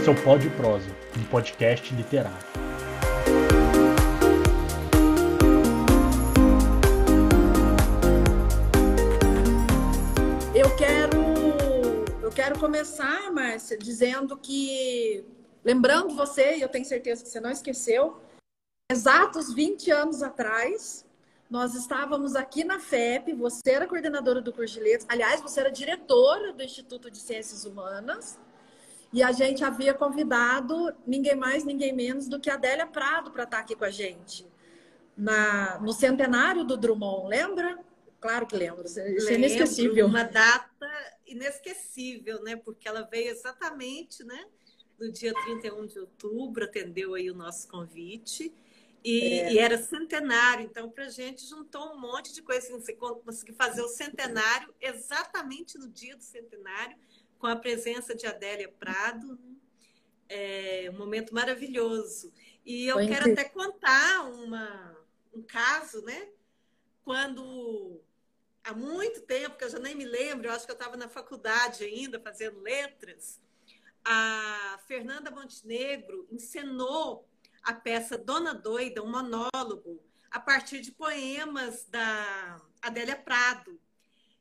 Esse é o Pod Prosa, um podcast literário. Eu quero, eu quero começar, Márcia, dizendo que, lembrando você, e eu tenho certeza que você não esqueceu, exatos 20 anos atrás, nós estávamos aqui na FEP, você era coordenadora do curso de letras, aliás, você era diretora do Instituto de Ciências Humanas, e a gente havia convidado ninguém mais, ninguém menos do que a Adélia Prado para estar aqui com a gente. Na, no centenário do Drummond, lembra? Claro que lembro, isso é inesquecível. Uma data inesquecível, né? Porque ela veio exatamente, né? No dia 31 de outubro, atendeu aí o nosso convite. E, é. e, era centenário, então para a gente juntou um monte de coisa. Assim, você conseguiu fazer o centenário exatamente no dia do centenário, com a presença de Adélia Prado. É um momento maravilhoso. E eu Foi quero incrível. até contar uma, um caso, né? Quando há muito tempo, que eu já nem me lembro, eu acho que eu estava na faculdade ainda, fazendo letras, a Fernanda Montenegro encenou a peça Dona Doida, um monólogo, a partir de poemas da Adélia Prado.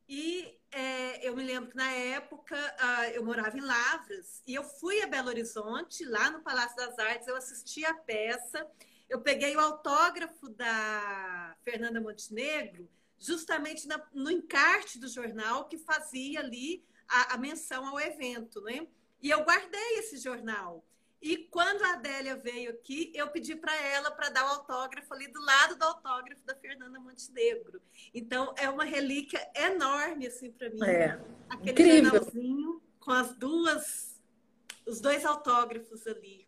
E é, eu me lembro que na época uh, eu morava em Lavras e eu fui a Belo Horizonte, lá no Palácio das Artes, eu assisti a peça, eu peguei o autógrafo da Fernanda Montenegro, justamente na, no encarte do jornal que fazia ali a, a menção ao evento, né? E eu guardei esse jornal. E quando a Adélia veio aqui, eu pedi para ela para dar o autógrafo ali do lado do autógrafo da Fernanda Montenegro. Então é uma relíquia enorme assim para mim. É. Aquele Incrível. jornalzinho com as duas os dois autógrafos ali.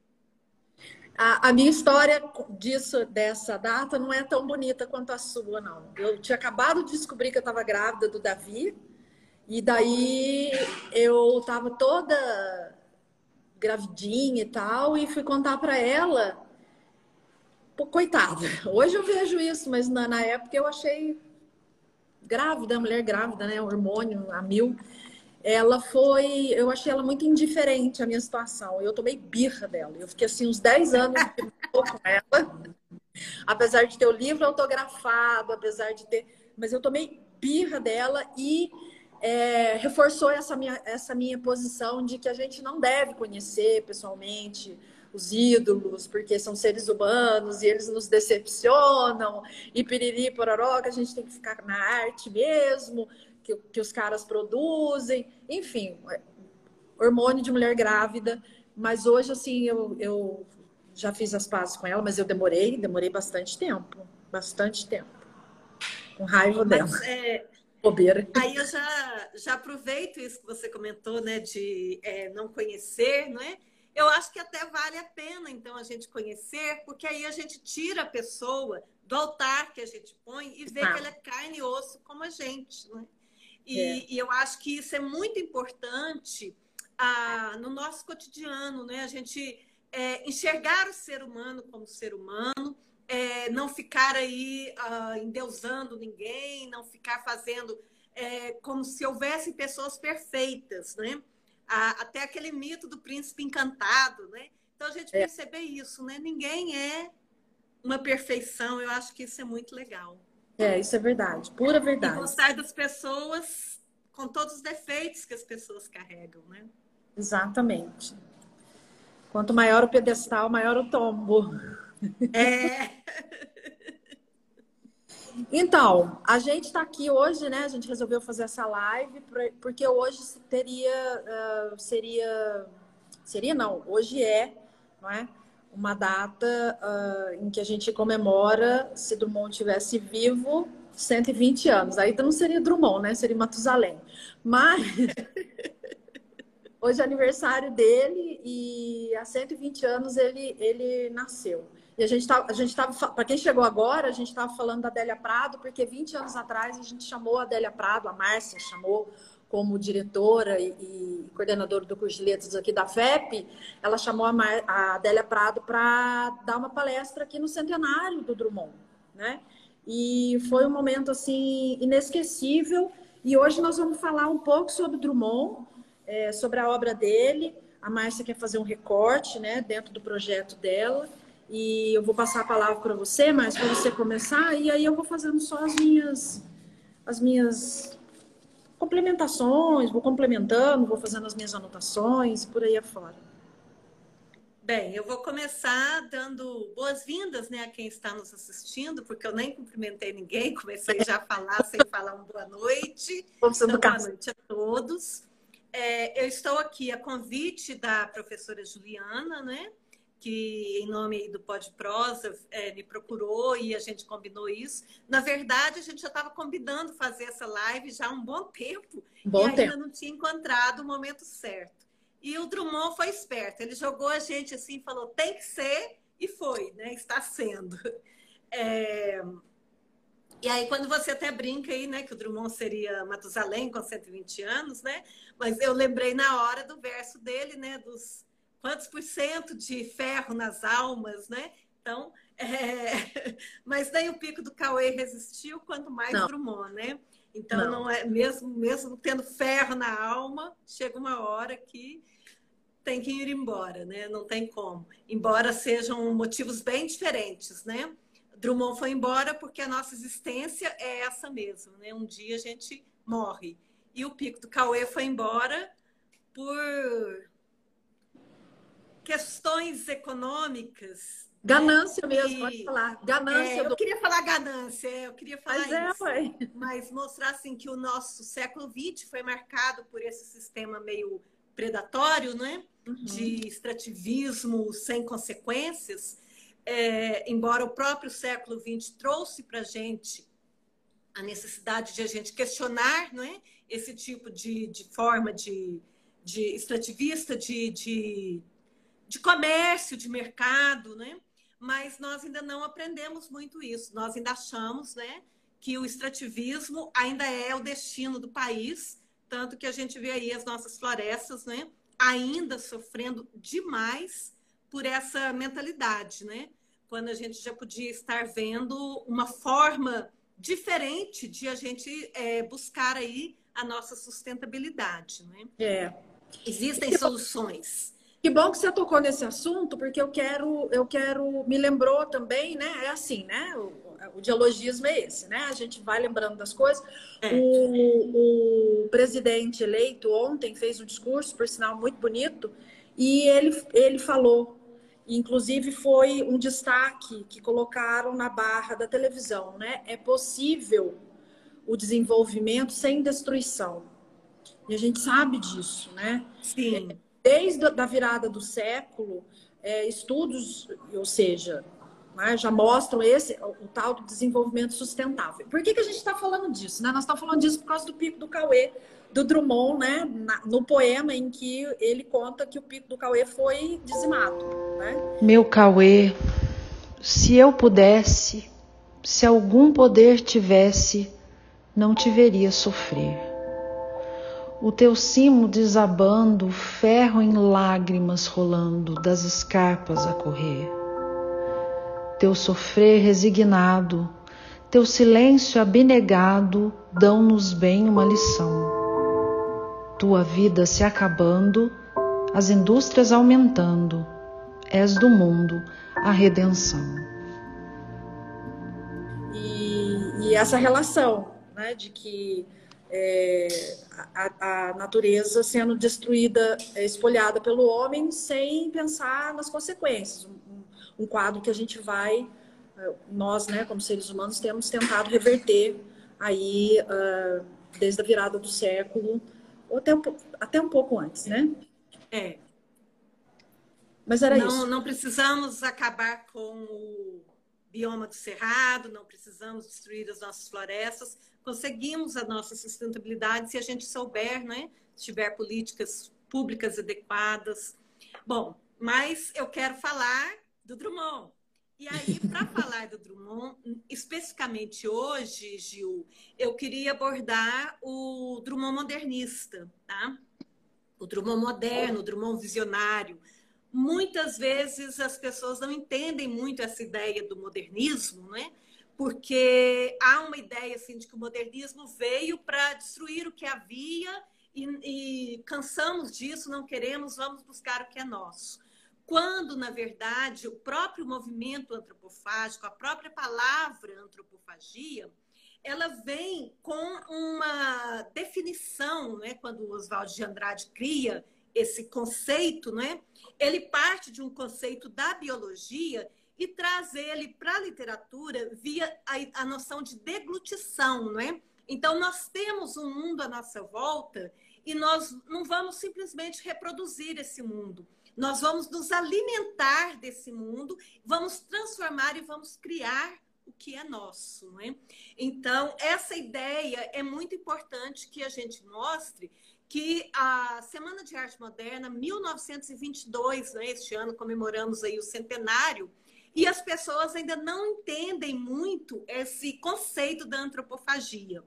A, a, minha história disso, dessa data, não é tão bonita quanto a sua, não. Eu tinha acabado de descobrir que eu estava grávida do Davi, e daí eu estava toda gravidinha e tal, e fui contar para ela. Pô, coitada, hoje eu vejo isso, mas na, na época eu achei grávida, mulher grávida, né? Hormônio a mil. Ela foi, eu achei ela muito indiferente à minha situação. Eu tomei birra dela. Eu fiquei assim uns 10 anos com ela. Apesar de ter o livro autografado, apesar de ter. Mas eu tomei birra dela e é, reforçou essa minha, essa minha posição de que a gente não deve conhecer pessoalmente os ídolos, porque são seres humanos e eles nos decepcionam, e piriri, pororó, que a gente tem que ficar na arte mesmo, que, que os caras produzem, enfim, hormônio de mulher grávida. Mas hoje, assim, eu, eu já fiz as pazes com ela, mas eu demorei, demorei bastante tempo, bastante tempo. Com raiva dela. É, bobeira. Aí eu já, já aproveito isso que você comentou, né, de é, não conhecer, não é? Eu acho que até vale a pena, então, a gente conhecer, porque aí a gente tira a pessoa do altar que a gente põe e vê ah. que ela é carne e osso como a gente, não é? E, é. e eu acho que isso é muito importante ah, no nosso cotidiano, né? A gente é, enxergar o ser humano como ser humano, é, não ficar aí uh, endeusando ninguém, não ficar fazendo é, como se houvessem pessoas perfeitas, né? até aquele mito do príncipe encantado, né? Então a gente é. perceber isso, né? Ninguém é uma perfeição. Eu acho que isso é muito legal. É, isso é verdade, pura verdade. E gostar das pessoas com todos os defeitos que as pessoas carregam, né? Exatamente. Quanto maior o pedestal, maior o tombo. É. Então, a gente está aqui hoje, né? A gente resolveu fazer essa live porque hoje teria, uh, seria, seria não, hoje é, não é? Uma data uh, em que a gente comemora, se Drummond tivesse vivo, 120 anos. Aí não seria Drummond, né? Seria Matusalém. Mas hoje é aniversário dele e há 120 anos ele, ele nasceu. E a gente tá, a gente estava, para quem chegou agora, a gente estava falando da Adélia Prado, porque 20 anos atrás a gente chamou a Adélia Prado, a Márcia chamou como diretora e, e coordenadora do curso de letras aqui da FEP, ela chamou a, Mar, a Adélia Prado para dar uma palestra aqui no centenário do Drummond, né? E foi um momento assim inesquecível. E hoje nós vamos falar um pouco sobre Drummond, é, sobre a obra dele, A Márcia quer fazer um recorte, né, dentro do projeto dela. E eu vou passar a palavra para você, mas para você começar, e aí eu vou fazendo só as minhas, as minhas complementações, vou complementando, vou fazendo as minhas anotações, por aí afora. Bem, eu vou começar dando boas-vindas né, a quem está nos assistindo, porque eu nem cumprimentei ninguém, comecei já a falar sem falar uma boa noite. Então, boa noite a todos. É, eu estou aqui a convite da professora Juliana, né, que em nome do Pod Prosa é, me procurou e a gente combinou isso. Na verdade, a gente já estava combinando fazer essa live já há um bom tempo bom e tempo. ainda não tinha encontrado o momento certo. E o Drummond foi esperto, ele jogou a gente assim, falou tem que ser e foi, né? Está sendo. É... E aí, quando você até brinca aí, né, que o Drummond seria Matusalém com 120 anos, né? Mas eu lembrei na hora do verso dele, né, dos quantos por cento de ferro nas almas, né? Então, é... mas nem o pico do Cauê resistiu, quanto mais Não. Drummond, né? Então, não. não. é mesmo, mesmo tendo ferro na alma, chega uma hora que tem que ir embora, né? Não tem como. Embora sejam motivos bem diferentes, né? Drummond foi embora porque a nossa existência é essa mesmo, né? Um dia a gente morre. E o Pico do Cauê foi embora por questões econômicas. Ganância né? mesmo, e... pode falar. Ganância. É, do... Eu queria falar ganância, eu queria falar mas é, isso. É, mas mostrar assim, que o nosso século XX foi marcado por esse sistema meio predatório, né? Uhum. de extrativismo sem consequências, é, embora o próprio século XX trouxe para a gente a necessidade de a gente questionar não é? esse tipo de, de forma de, de extrativista, de, de, de comércio, de mercado, né? mas nós ainda não aprendemos muito isso. Nós ainda achamos né, que o extrativismo ainda é o destino do país, tanto que a gente vê aí as nossas florestas, né? ainda sofrendo demais por essa mentalidade, né? Quando a gente já podia estar vendo uma forma diferente de a gente é, buscar aí a nossa sustentabilidade, né? É. Existem soluções. Que bom que você tocou nesse assunto, porque eu quero, eu quero, me lembrou também, né? É assim, né? o dialogismo é esse, né? A gente vai lembrando das coisas. É. O, o, presidente eleito ontem fez um discurso, por sinal, muito bonito, e ele, ele falou, inclusive foi um destaque que colocaram na barra da televisão, né? É possível o desenvolvimento sem destruição. E a gente sabe disso, né? Sim. Desde a virada do século, é, estudos, ou seja, né, já mostram esse o, tal do desenvolvimento sustentável. Por que, que a gente está falando disso? Né? Nós estamos falando disso por causa do pico do Cauê, do Drummond, né? Na, no poema em que ele conta que o pico do Cauê foi dizimado. Né? Meu Cauê, se eu pudesse, se algum poder tivesse, não te veria sofrer. O teu cimo desabando, ferro em lágrimas rolando, das escarpas a correr teu sofrer resignado, teu silêncio abnegado dão-nos bem uma lição. Tua vida se acabando, as indústrias aumentando, és do mundo a redenção. E, e essa relação né, de que é, a, a, natureza sendo destruída, espolhada pelo homem, sem pensar nas consequências um quadro que a gente vai, eh, nós, né, como seres humanos, temos tentado reverter aí uh, desde a virada do século, ou até um, até um pouco antes, né? É. Mas era não, isso. Não precisamos acabar com o bioma do cerrado, não precisamos destruir as nossas florestas, conseguimos a nossa sustentabilidade se a gente souber, né? Se tiver políticas públicas adequadas. Bom, mas eu quero falar do Drummond. E aí, para falar do Drummond, especificamente hoje, Gil, eu queria abordar o Drummond modernista, tá? O Drummond moderno, o Drummond visionário. Muitas vezes as pessoas não entendem muito essa ideia do modernismo, né? Porque há uma ideia assim de que o modernismo veio para destruir o que havia e, e cansamos disso, não queremos, vamos buscar o que é nosso. Quando, na verdade, o próprio movimento antropofágico, a própria palavra antropofagia, ela vem com uma definição, né? quando o Oswaldo de Andrade cria esse conceito, né? ele parte de um conceito da biologia e traz ele para a literatura via a, a, noção de deglutição. Né? Então, nós temos um mundo à nossa volta e nós não vamos simplesmente reproduzir esse mundo. Nós vamos nos alimentar desse mundo, vamos transformar e vamos criar o que é nosso, não é? Então, essa ideia é muito importante que a gente mostre que a Semana de Arte Moderna, 1922, né, este ano comemoramos aí o centenário, e as pessoas ainda não entendem muito esse conceito da antropofagia.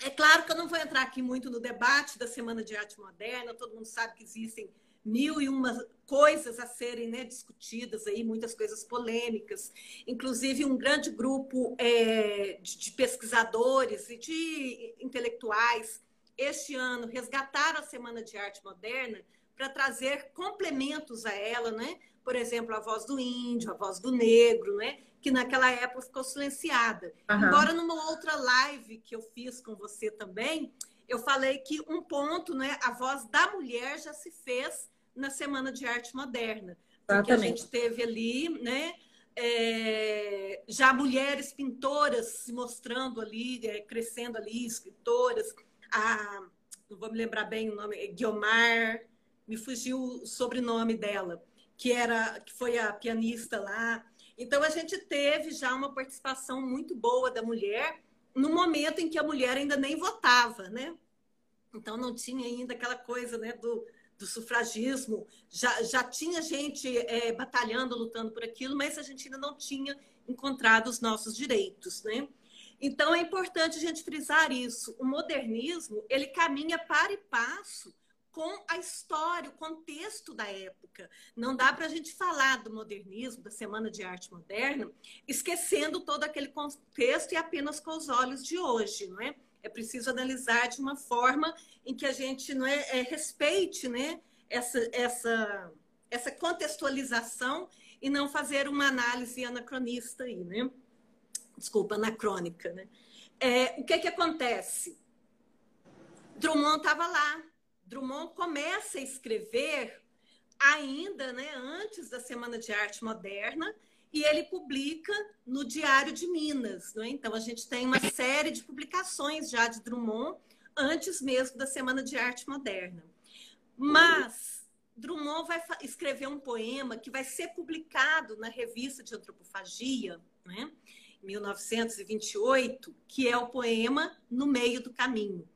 É claro que eu não vou entrar aqui muito no debate da Semana de Arte Moderna, todo mundo sabe que existem mil e uma coisas a serem né, discutidas aí, muitas coisas polêmicas. Inclusive, um grande grupo é, de, de, pesquisadores e de intelectuais, este ano, resgataram a Semana de Arte Moderna para trazer complementos a ela, né? Por exemplo, a voz do índio, a voz do negro, né? Que naquela época ficou silenciada. Uhum. Embora numa outra live que eu fiz com você também, eu falei que um ponto, né? A voz da mulher já se fez na Semana de Arte Moderna. Porque a gente teve ali, né? É, já mulheres pintoras se mostrando ali, é, crescendo ali, escritoras. A, não vou me lembrar bem o nome, é Guiomar, me fugiu o sobrenome dela, que era que foi a pianista lá. Então a gente teve já uma participação muito boa da mulher no momento em que a mulher ainda nem votava, né? Então não tinha ainda aquela coisa, né, do do sufragismo, já, já tinha gente é, batalhando, lutando por aquilo, mas a gente ainda não tinha encontrado os nossos direitos, né? Então é importante a gente frisar isso. O modernismo ele caminha para e passo com a história, o contexto da época. Não dá para a gente falar do modernismo, da Semana de Arte Moderna, esquecendo todo aquele contexto e apenas com os olhos de hoje, não é? é preciso analisar de uma forma em que a gente não é, é respeite né, essa, essa, essa contextualização e não fazer uma análise anacronista aí, né? Desculpa, anacrônica, né? É, o que que acontece? Drummond estava lá. Drummond começa a escrever ainda, né, antes da Semana de Arte Moderna, e ele publica no Diário de Minas. Né? Então, a gente tem uma série de publicações já de Drummond, antes mesmo da Semana de Arte Moderna. Mas Drummond vai escrever um poema que vai ser publicado na revista de Antropofagia, né? em 1928, que é o poema No Meio do Caminho.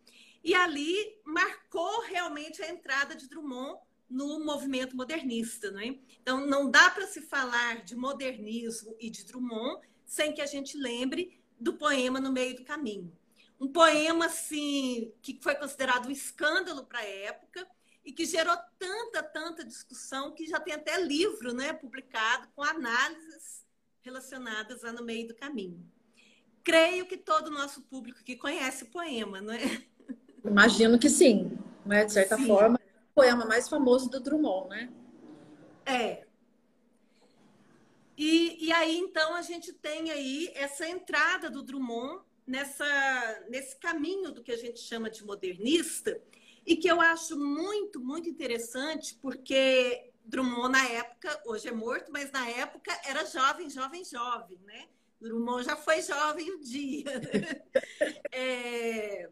E ali marcou realmente a entrada de Drummond no movimento modernista. Né? Então, não dá para se falar de modernismo e de Drummond sem que a gente lembre do poema No Meio do Caminho. Um poema assim, que foi considerado um escândalo para a época e que gerou tanta, tanta discussão que já tem até livro né, publicado com análises relacionadas a No Meio do Caminho. Creio que todo o nosso público que conhece o poema, não é? Imagino que sim, né? de certa sim. forma poema mais famoso do Drummond, né? É. E, e aí, então, a gente tem aí essa entrada do Drummond nessa, nesse caminho do que a gente chama de modernista, e que eu acho muito, muito interessante, porque Drummond, na época, hoje é morto, mas na época era jovem, jovem, jovem, né? Drummond já foi jovem um dia. é,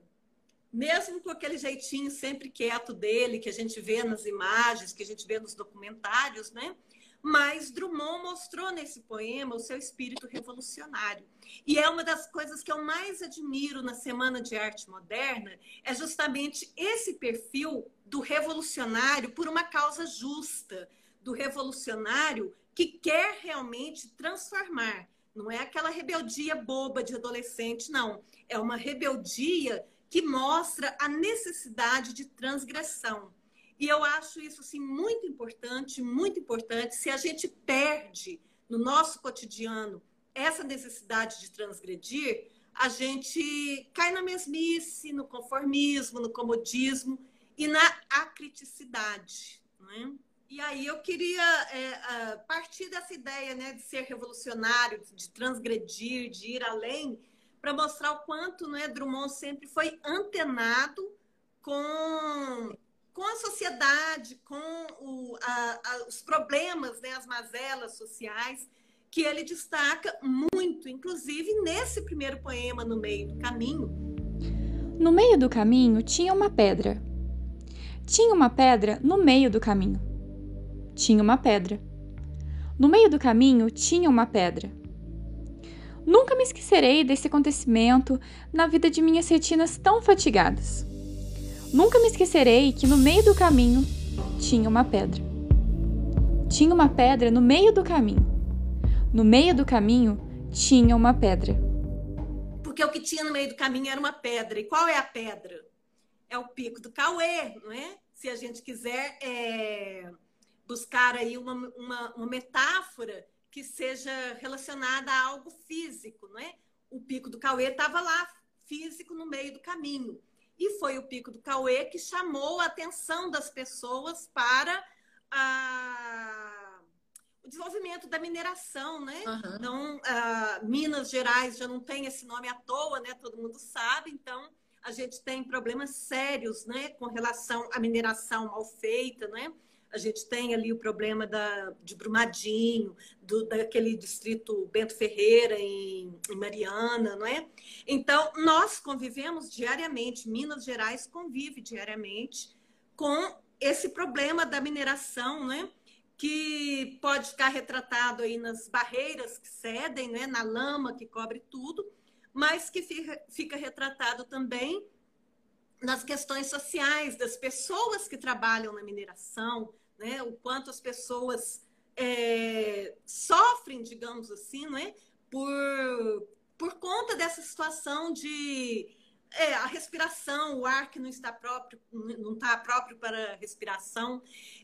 mesmo com aquele jeitinho sempre quieto dele, que a gente vê nas imagens, que a gente vê nos documentários, né? Mas Drummond mostrou nesse poema o seu espírito revolucionário. E é uma das coisas que eu mais admiro na Semana de Arte Moderna, é justamente esse perfil do revolucionário por uma causa justa, do revolucionário que quer realmente transformar. Não é aquela rebeldia boba de adolescente, não. É uma rebeldia que mostra a necessidade de transgressão. E eu acho isso assim, muito importante, muito importante. Se a gente perde no nosso cotidiano essa necessidade de transgredir, a gente cai na mesmice, no conformismo, no comodismo e na acriticidade. Né? E aí eu queria é, partir dessa ideia né, de ser revolucionário, de transgredir, de ir além, para mostrar o quanto né, Drummond sempre foi antenado com, com a sociedade, com o, a, a, os problemas, né, as mazelas sociais que ele destaca muito, inclusive nesse primeiro poema, No Meio do Caminho. No meio do caminho tinha uma pedra. Tinha uma pedra no meio do caminho. Tinha uma pedra. No meio do caminho tinha uma pedra. Nunca me esquecerei desse acontecimento na vida de minhas retinas tão fatigadas. Nunca me esquecerei que no meio do caminho tinha uma pedra. Tinha uma pedra no meio do caminho no meio do caminho tinha uma pedra. Porque o que tinha no meio do caminho era uma pedra. E qual é a pedra? É o pico do Cauê, não é? Se a gente quiser é, buscar aí uma, uma, uma metáfora que seja relacionada a algo físico, não é? O pico do Cauê estava lá, físico, no meio do caminho. E foi o pico do Cauê que chamou a atenção das pessoas para a o desenvolvimento da mineração, né? Uhum. Então, uh, Minas Gerais já não tem esse nome à toa, né? Todo mundo sabe. Então, a gente tem problemas sérios, né? Com relação à mineração mal feita, né? A gente tem ali o problema da, de Brumadinho, do, daquele distrito Bento Ferreira em, em Mariana, não é? Então, nós convivemos diariamente, Minas Gerais convive diariamente com esse problema da mineração, né? que pode ficar retratado aí nas barreiras que cedem, né, na lama que cobre tudo, mas que fica, fica retratado também nas questões sociais das pessoas que trabalham na mineração, né, o quanto as pessoas é, sofrem, digamos assim, né, por, por conta dessa situação de é, a respiração, o ar que não está próprio, não está próprio para respiração.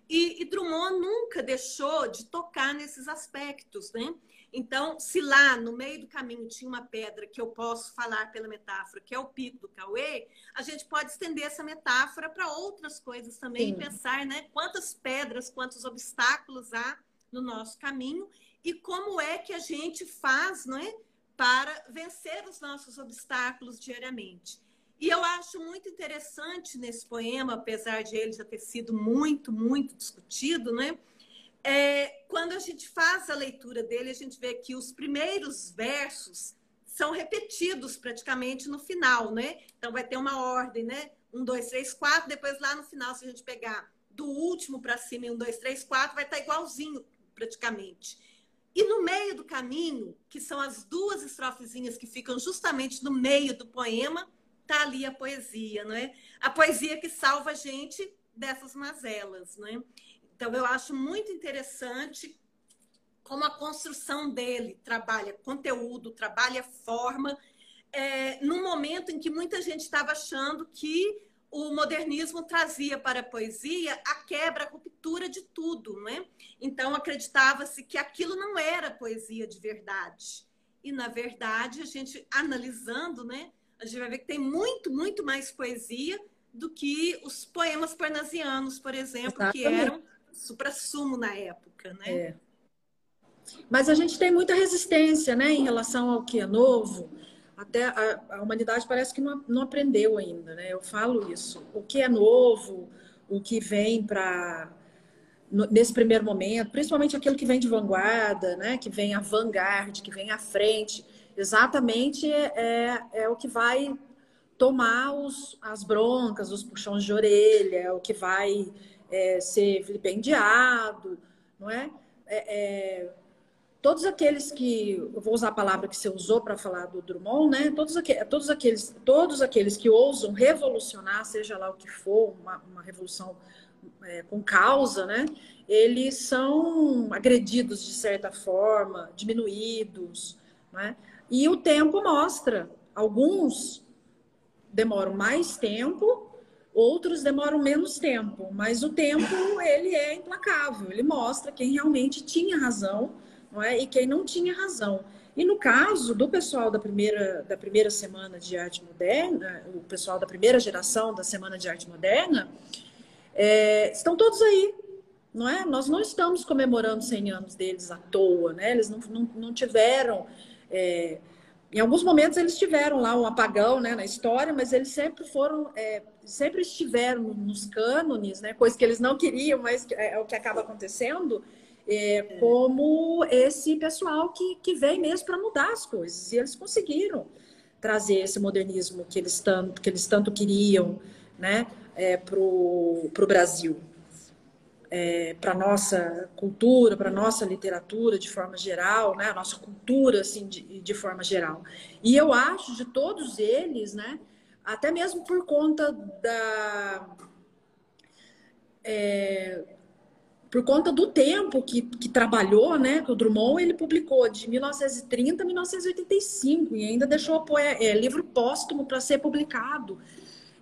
E, e, Drummond nunca deixou de tocar nesses aspectos, né? Então, se lá no meio do caminho tinha uma pedra que eu posso falar pela metáfora, que é o pico do Cauê, a gente pode estender essa metáfora para outras coisas também Sim. e pensar, né? Quantas pedras, quantos obstáculos há no nosso caminho e como é que a gente faz, não é? para vencer os nossos obstáculos diariamente. E eu acho muito interessante nesse poema, apesar de ele já ter sido muito, muito discutido, né? É, quando a gente faz a leitura dele, a gente vê que os primeiros versos são repetidos praticamente no final, né? Então vai ter uma ordem, né? Um, dois, três, quatro. Depois lá no final, se a gente pegar do último para cima, um, dois, três, quatro, vai estar igualzinho praticamente. E no meio do caminho, que são as duas estrofezinhas que ficam justamente no meio do poema, tá ali a poesia, não é? A poesia que salva a gente dessas mazelas, não é? Então eu acho muito interessante como a construção dele trabalha conteúdo, trabalha forma, é, num momento em que muita gente estava achando que o modernismo trazia para a poesia a quebra, a ruptura de tudo, não é? Então acreditava-se que aquilo não era poesia de verdade. E na verdade, a gente analisando, né, a gente vai ver que tem muito, muito mais poesia do que os poemas parnasianos, por exemplo, Exatamente. que eram supra-sumo na época, né? É. Mas a gente tem muita resistência, né, em relação ao que é novo, até a, a humanidade parece que não, não, aprendeu ainda, né? Eu falo isso. O que é novo, o que vem para nesse primeiro momento, principalmente aquilo que vem de vanguarda, né? Que vem à vanguarda, que vem à frente, exatamente é, é o que vai tomar os, as broncas, os puxões de orelha, é o que vai é, ser vilipendiado, não é? é, é todos aqueles que, eu vou usar a palavra que você usou para falar do Drummond, né? Todos, aqueles, todos, aqueles, todos aqueles que ousam revolucionar, seja lá o que for, uma, uma revolução é, com causa, né? Eles são agredidos de certa forma, diminuídos, né? E o tempo mostra. Alguns demoram mais tempo, outros demoram menos tempo, mas o tempo ele é implacável. Ele mostra quem realmente tinha razão não é? E quem não tinha razão. E no caso do pessoal da primeira, da primeira semana de arte moderna, o pessoal da primeira geração da semana de arte moderna, é, estão todos aí, não é? Nós não estamos comemorando 100 anos deles à toa, né? Eles não, não, não tiveram. É, em alguns momentos eles tiveram lá um apagão né, na história, mas eles sempre foram, é, sempre estiveram nos cânones, né, coisa que eles não queriam, mas é, é o que acaba acontecendo, é, como esse pessoal que, que vem mesmo para mudar as coisas. E eles conseguiram trazer esse modernismo que eles tanto, que eles tanto queriam né, é, para o Brasil é, para nossa cultura, para nossa literatura de forma geral, né? A nossa cultura assim de, de forma geral. E eu acho de todos eles, né? Até mesmo por conta da é, por conta do tempo que, que trabalhou, né? Que o Drummond ele publicou de 1930 a 1985 e ainda deixou é, livro póstumo para ser publicado.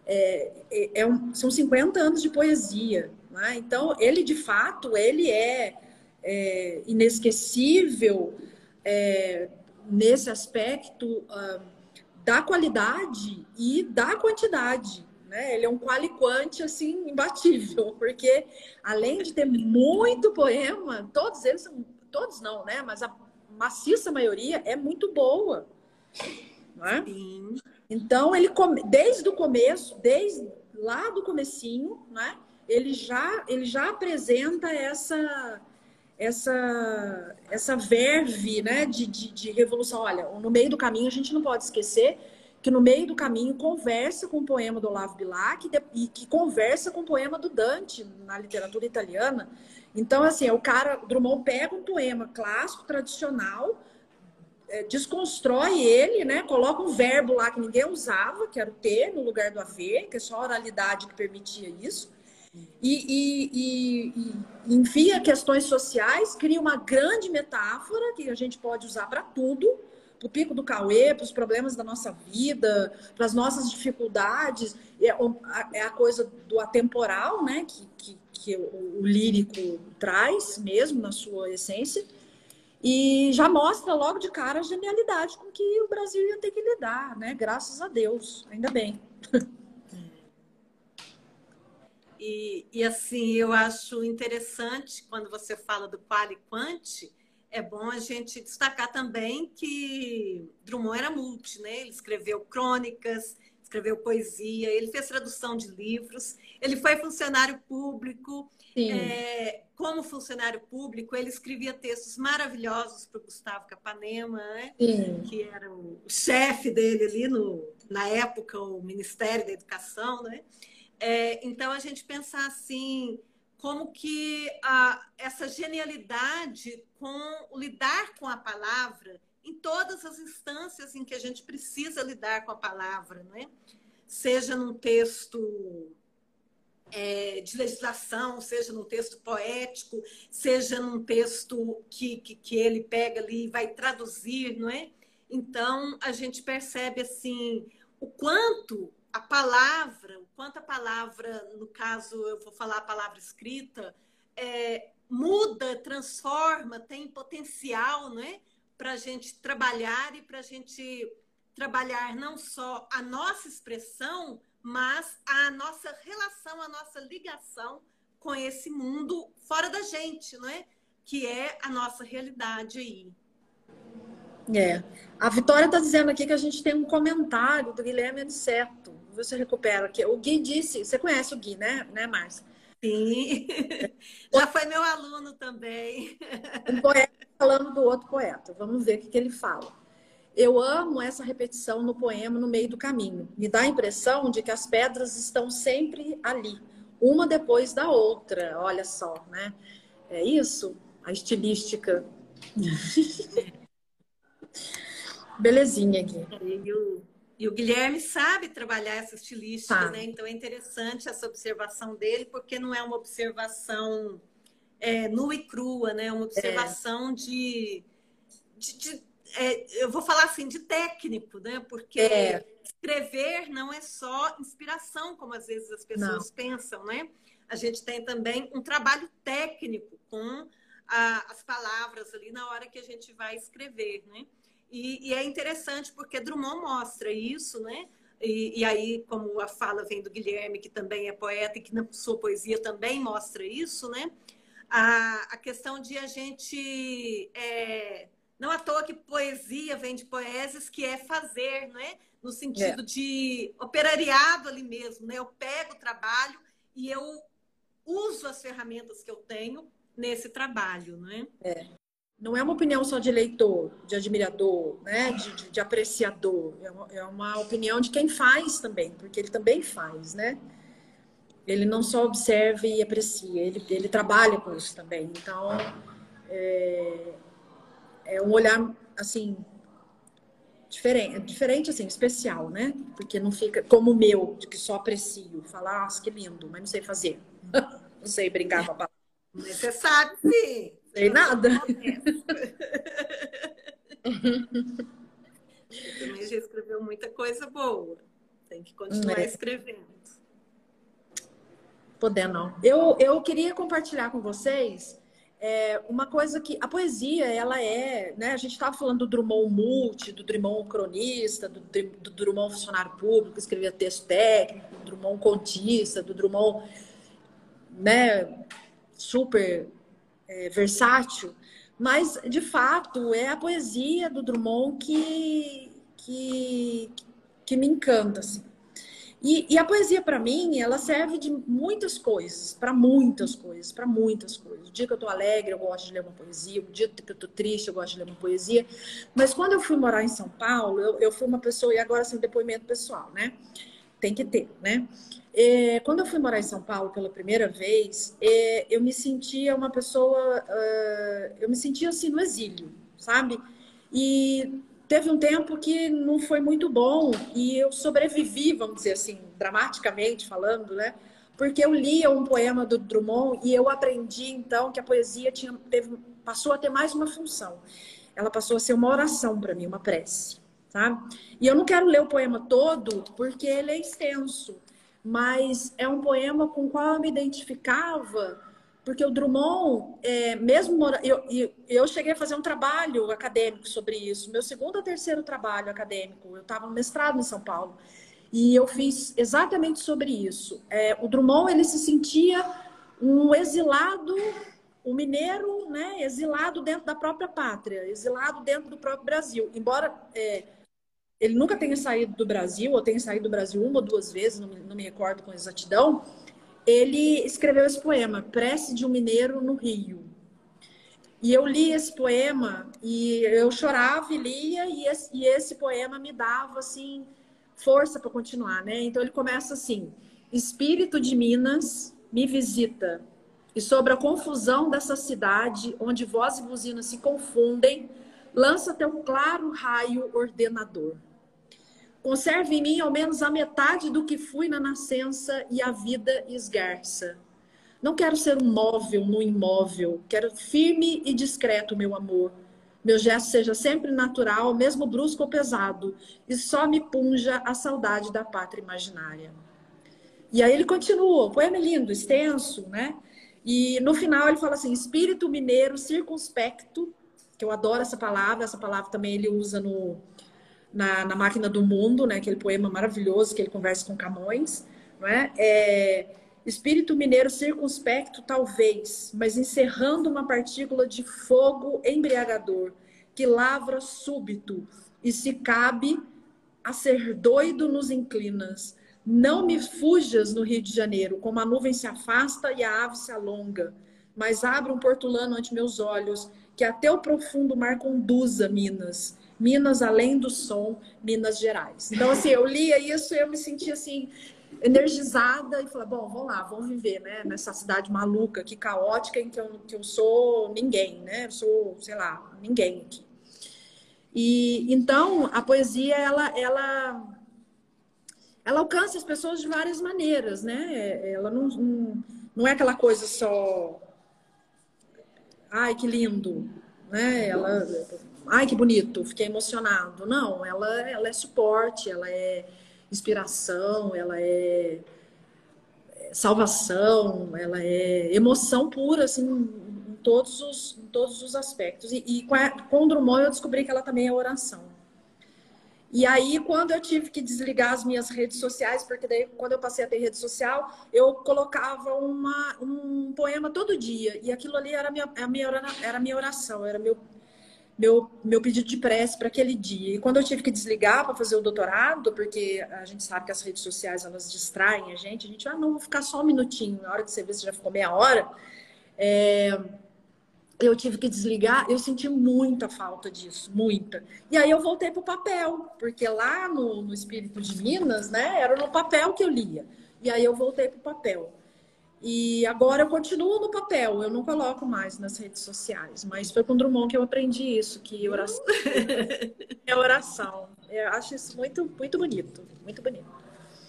É, é, é um, são 50 anos de poesia. Né? Então, ele de fato, ele é, é inesquecível é, nesse aspecto uh, da qualidade e da quantidade. Né? Ele é um qualiquante assim imbatível, porque além de ter muito poema, todos eles são, todos não, né? Mas a maciça maioria é muito boa. Né? Sim. Então ele desde o começo, desde lá do comecinho, né? ele já, ele já apresenta essa essa essa verve né, de, de, de, revolução. Olha, no meio do caminho a gente não pode esquecer que no meio do caminho conversa com o poema do Olavo Bilac e que conversa com o poema do Dante na literatura italiana. Então, assim, o cara, Drummond pega um poema clássico, tradicional, é, desconstrói ele, né? Coloca um verbo lá que ninguém usava, que era o ter no lugar do haver, que é só a oralidade que permitia isso e, e, e, e enfia questões sociais, cria uma grande metáfora que a gente pode usar para tudo, para o pico do Cauê, para os problemas da nossa vida, para as nossas dificuldades. É, é, a coisa do atemporal, né? Que, que, que o, o lírico traz mesmo na sua essência. E já mostra logo de cara a genialidade com que o Brasil ia ter que lidar, né? Graças a Deus, ainda bem. E, e, assim, eu acho interessante quando você fala do qual e quant, é bom a gente destacar também que Drummond era multi, né? Ele escreveu crônicas, escreveu poesia, ele fez tradução de livros, ele foi funcionário público. É, como funcionário público, ele escrevia textos maravilhosos para o Gustavo Capanema, né? que era o chefe dele ali no, na época, o Ministério da Educação, né? É, então, a gente pensar assim, como que a, essa genialidade com lidar com a palavra em todas as instâncias em que a gente precisa lidar com a palavra, né? seja num texto é, de legislação, seja num texto poético, seja num texto que, que, que ele pega ali e vai traduzir, não é? Então, a gente percebe assim o quanto a palavra, o quanto a palavra, no caso, eu vou falar a palavra escrita, é, muda, transforma, tem potencial, né? Para a gente trabalhar e para a gente trabalhar não só a nossa expressão, mas a nossa relação, a nossa ligação com esse mundo fora da gente, não é? Que é a nossa realidade aí. É. A Vitória está dizendo aqui que a gente tem um comentário do Guilherme Aniceto você recupera aqui. O Gui disse, você conhece o Gui, né, né, Márcia? Sim, já foi meu aluno também. Um poeta falando do outro poeta. Vamos ver o que, que ele fala. Eu amo essa repetição no poema no meio do caminho. Me dá a impressão de que as pedras estão sempre ali, uma depois da outra. Olha só, né? É isso? A estilística. Belezinha, Gui. E o Guilherme sabe trabalhar essa estilística, né? Então é interessante essa observação dele, porque não é uma observação é, nua e crua, né? É uma observação é. de. de, de é, eu vou falar assim, de técnico, né? Porque é. escrever não é só inspiração, como às vezes as pessoas não. pensam, né? A gente tem também um trabalho técnico com a, as palavras ali na hora que a gente vai escrever, né? E, e, é interessante porque Drummond mostra isso, né? E, e, aí, como a fala vem do Guilherme, que também é poeta e que na sua poesia também mostra isso, né? A, a questão de a gente. É, não à toa que poesia vem de poeses, que é fazer, né? No sentido é. de operariado ali mesmo, né? Eu pego o trabalho e eu uso as ferramentas que eu tenho nesse trabalho, né? É não é uma opinião só de leitor, de admirador, né? de, de, de apreciador. É uma, é uma, opinião de quem faz também, porque ele também faz, né? Ele não só observa e aprecia, ele, ele trabalha com isso também. Então, é, é um olhar, assim, diferente, diferente, assim, especial, né? Porque não fica como o meu, de que só aprecio, falar, ah, que lindo, mas não sei fazer. não sei brincar com a palavra. Você sabe, sim. Sei nada. Você também já escreveu muita coisa boa. Tem que continuar é. escrevendo. Podendo não. Eu, eu queria compartilhar com vocês é, uma coisa que a poesia, ela é, né? A gente estava falando do Drummond multi, do Drummond cronista, do, do Drummond funcionário público, que escrevia texto técnico, do Drummond contista, do Drummond, né? Super é, versátil, mas de fato é a poesia do Drummond que, que, que me encanta. Assim. E, e a poesia, para mim, ela serve de muitas coisas, para muitas coisas, para muitas coisas. O dia que eu estou alegre, eu gosto de ler uma poesia. O dia que eu estou triste, eu gosto de ler uma poesia. Mas quando eu fui morar em São Paulo, eu, eu fui uma pessoa, e agora assim, depoimento pessoal, né? Tem que ter, né? É, quando eu fui morar em São Paulo pela primeira vez, é, eu me sentia uma pessoa, uh, eu me sentia assim no exílio, sabe? E teve um tempo que não foi muito bom e eu sobrevivi, vamos dizer assim, dramaticamente falando, né? Porque eu lia um poema do Drummond e eu aprendi então que a poesia tinha, teve, passou a ter mais uma função. Ela passou a ser uma oração para mim, uma prece, sabe? E eu não quero ler o poema todo porque ele é extenso mas é um poema com o qual eu me identificava, porque o Drummond, é, mesmo eu, eu cheguei a fazer um trabalho acadêmico sobre isso, meu segundo ou terceiro trabalho acadêmico, eu estava no mestrado em São Paulo, e eu fiz exatamente sobre isso. É, o Drummond, ele se sentia um exilado, um mineiro, né, exilado dentro da própria pátria, exilado dentro do próprio Brasil, embora... É, ele nunca tenha saído do Brasil, ou tenha saído do Brasil uma ou duas vezes, não me, não me recordo com exatidão, ele escreveu esse poema, Prece de um Mineiro no Rio. E eu li esse poema e eu chorava e lia, e esse, e esse poema me dava, assim, força para continuar, né? Então ele começa assim: Espírito de Minas me visita, e sobre a confusão dessa cidade, onde voz e buzina se confundem, lança teu claro raio ordenador. Conserve em mim ao menos a metade do que fui na nascença e a vida esgarça. Não quero ser um móvel no imóvel, quero firme e discreto, meu amor. Meu gesto seja sempre natural, mesmo brusco ou pesado, e só me punja a saudade da pátria imaginária. E aí ele continua, poema é lindo, extenso, né? E no final ele fala assim: espírito mineiro circunspecto, que eu adoro essa palavra, essa palavra também ele usa no, na, na Máquina do Mundo, né? Aquele poema maravilhoso que ele conversa com Camões, não é? é espírito mineiro circunspecto, talvez, mas encerrando uma partícula de fogo embriagador que lavra súbito e se cabe a ser doido nos inclinas. Não me fujas no Rio de Janeiro, como a nuvem se afasta e a ave se alonga, mas abre um portulano ante meus olhos, que até o profundo mar conduza, Minas, Minas Além do Som, Minas Gerais. Então, assim, eu lia isso e eu me sentia assim, energizada e falei, bom, vamos lá, vamos viver, né? Nessa cidade maluca, que caótica, em que eu, que eu sou ninguém, né? Eu sou, sei lá, ninguém aqui. E então a poesia ela ela ela alcança as pessoas de várias maneiras, né? Ela não, não, não é aquela coisa só ai que lindo, né? Ela ai que bonito, fiquei emocionado. Não, ela, ela é suporte, ela é inspiração, ela é, é salvação, ela é emoção pura, assim, todos os, em todos os aspectos. E, e com o Drummond eu descobri que ela também é oração. E aí, quando eu tive que desligar as minhas redes sociais, porque daí, quando eu passei a ter rede social, eu colocava uma, um poema todo dia. E aquilo ali era a minha, a minha, era a minha oração, era meu, meu, meu pedido de prece para aquele dia. E quando eu tive que desligar para fazer o doutorado, porque a gente sabe que as redes sociais elas distraem a gente, a gente, ah, não, vou ficar só um minutinho. Na hora que você vê, você já ficou meia hora. É, eu tive que desligar, eu senti muita falta disso, muita. E aí eu voltei para o papel, porque lá no, no Espírito de Minas, né, era no papel que eu lia. E aí eu voltei para o papel. E agora eu continuo no papel, eu não coloco mais nas redes sociais. Mas foi com Drummond que eu aprendi isso, que oração é oração. Eu acho isso muito, muito bonito, muito bonito.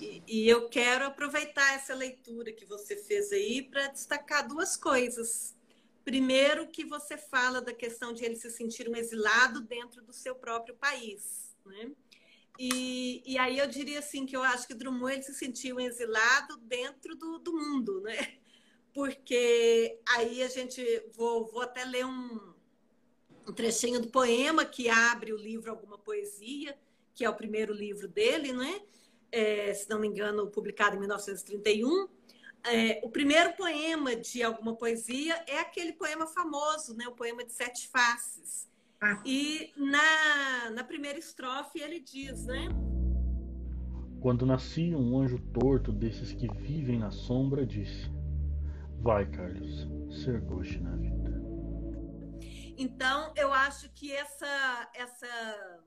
E, e eu quero aproveitar essa leitura que você fez aí para destacar duas coisas Primeiro, que você fala da questão de ele se sentir um exilado dentro do seu próprio país. Né? E, e aí eu diria assim que eu acho que Drummond ele se sentiu exilado dentro do, do mundo, né? Porque aí a gente vou, vou até ler um, um trechinho do poema que abre o livro Alguma Poesia, que é o primeiro livro dele, né? É, se não me engano, publicado em 1931 é, o primeiro poema de alguma poesia é aquele poema famoso, né? o poema de Sete Faces. Ah. E na, na primeira estrofe ele diz, né? Quando nascia um anjo torto desses que vivem na sombra, disse: Vai, Carlos, ser goste na vida. Então, eu acho que essa, essa,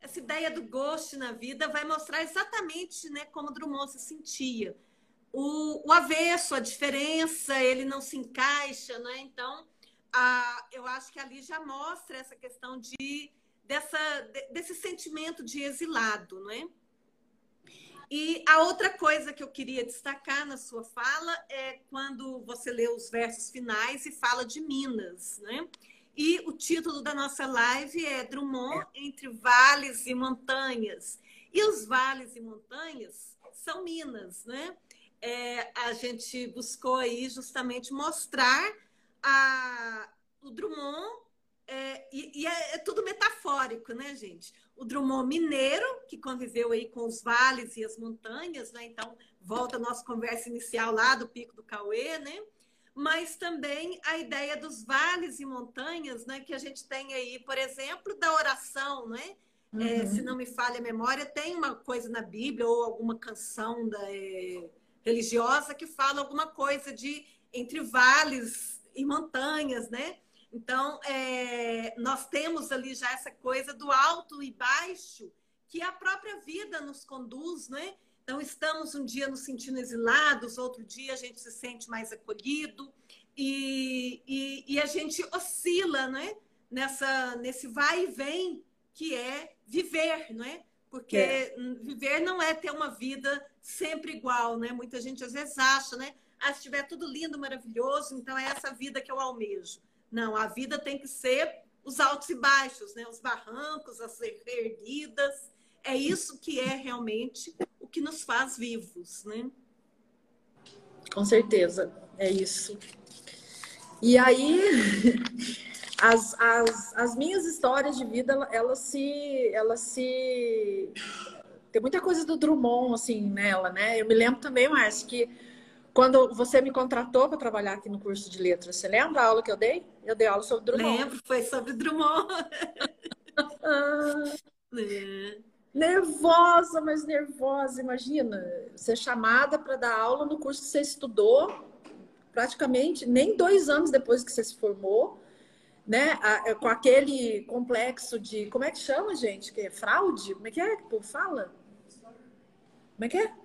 essa ideia do gosto na vida vai mostrar exatamente né, como Drummond se sentia o, o avesso, a diferença, ele não se encaixa, né? Então, a, eu acho que ali já mostra essa questão de dessa, desse sentimento de exilado, né? E a outra coisa que eu queria destacar na sua fala é quando você lê os versos finais e fala de Minas, né? E o título da nossa live é Drummond entre vales e montanhas. E os vales e montanhas são Minas, né? é, a gente buscou aí justamente mostrar a, o Drummond, é, e, e é, é, tudo metafórico, né, gente? O Drummond mineiro, que conviveu aí com os vales e as montanhas, né? Então, volta a nossa conversa inicial lá do Pico do Cauê, né? Mas também a ideia dos vales e montanhas, né? Que a gente tem aí, por exemplo, da oração, né? É, uhum. É, se não me falha a memória, tem uma coisa na Bíblia ou alguma canção da, é, religiosa que fala alguma coisa de entre vales e montanhas, né? Então, é, nós temos ali já essa coisa do alto e baixo que a própria vida nos conduz, né? Então, estamos um dia nos sentindo exilados, outro dia a gente se sente mais acolhido e, e, e a gente oscila, né? Nessa, nesse vai e vem que é viver, não é? Porque é. viver não é ter uma vida sempre igual, né? Muita gente às vezes acha, né? Ah, se estiver tudo lindo, maravilhoso, então é essa vida que eu almejo. Não, a vida tem que ser os altos e baixos, né? Os barrancos, as erguidas. É isso que é realmente o que nos faz vivos, né? Com certeza, é isso. E aí, as, as, as minhas histórias de vida, elas se, elas se tem muita coisa do Drummond, assim, nela, né? Eu me lembro também, Márcio, que quando você me contratou para trabalhar aqui no curso de letras, você lembra a aula que eu dei? Eu dei aula sobre Drummond. Lembro, foi sobre Drummond. é. Nervosa, mas nervosa, imagina. Ser chamada para dar aula no curso que você estudou, praticamente nem dois anos depois que você se formou, né? Com aquele complexo de. Como é que chama, gente? Que é fraude? Como é que é que o povo fala? Como é que é?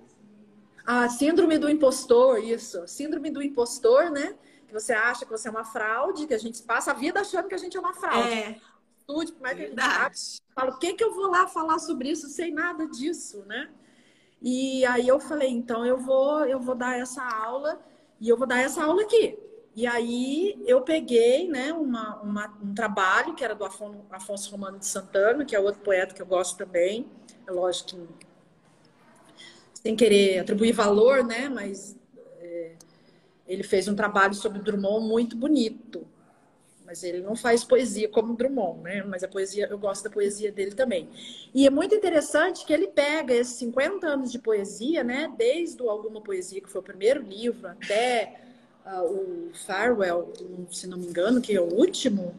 A síndrome do impostor, isso. Síndrome do impostor, né? Que você acha que você é uma fraude, que a gente passa a vida achando que a gente é uma fraude. É. Tudo, como é que Verdade. a gente fala, o que, que eu vou lá falar sobre isso sem nada disso, né? E aí eu falei, então eu vou, eu vou dar essa aula e eu vou dar essa aula aqui. E aí eu peguei né, uma, uma, um trabalho que era do Afonso, Afonso Romano de Santana, que é outro poeta que eu gosto também. É lógico que sem querer atribuir valor, né? Mas é, ele fez um trabalho sobre Drummond muito bonito. Mas ele não faz poesia como Drummond, né? Mas a poesia, eu gosto da poesia dele também. E é muito interessante que ele pega esses 50 anos de poesia, né? Desde o Alguma Poesia, que foi o primeiro livro, até uh, o Farewell, se não me engano, que é o último,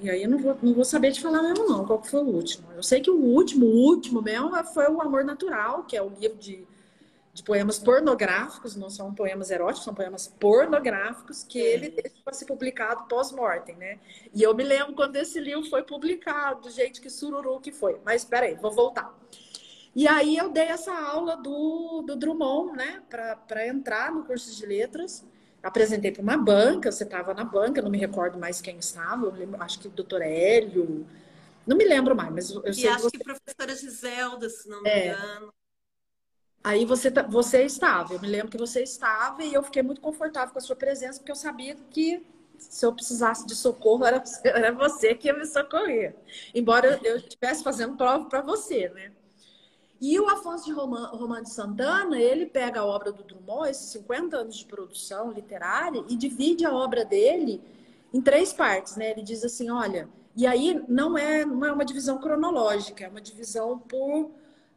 e aí eu não vou, não vou saber te falar mesmo, não, qual que foi o último. Eu sei que o último, o último mesmo, foi o Amor Natural, que é o livro de, de poemas pornográficos, não são poemas eróticos, são poemas pornográficos, que é. ele deixa para ser publicado pós-mortem, né? E eu me lembro quando esse livro foi publicado, gente, que sururu que foi. Mas espera aí, vou voltar. E aí eu dei essa aula do, do Drummond, né, para entrar no curso de letras apresentei para uma banca, você estava na banca, não me recordo mais quem estava, lembro, acho que o doutor Hélio, não me lembro mais, mas eu e sei acho que, você... que professora Giselda, se não me é. engano. Aí você, você estava, eu me lembro que você estava e eu fiquei muito confortável com a sua presença, porque eu sabia que se eu precisasse de socorro, era, era você que ia me socorrer. Embora eu estivesse fazendo prova para você, né? E o Afonso de Romano de Santana, ele pega a obra do Drummond, esses 50 anos de produção literária, e divide a obra dele em três partes, né? Ele diz assim, olha, e aí não é, não é uma divisão cronológica, é uma divisão por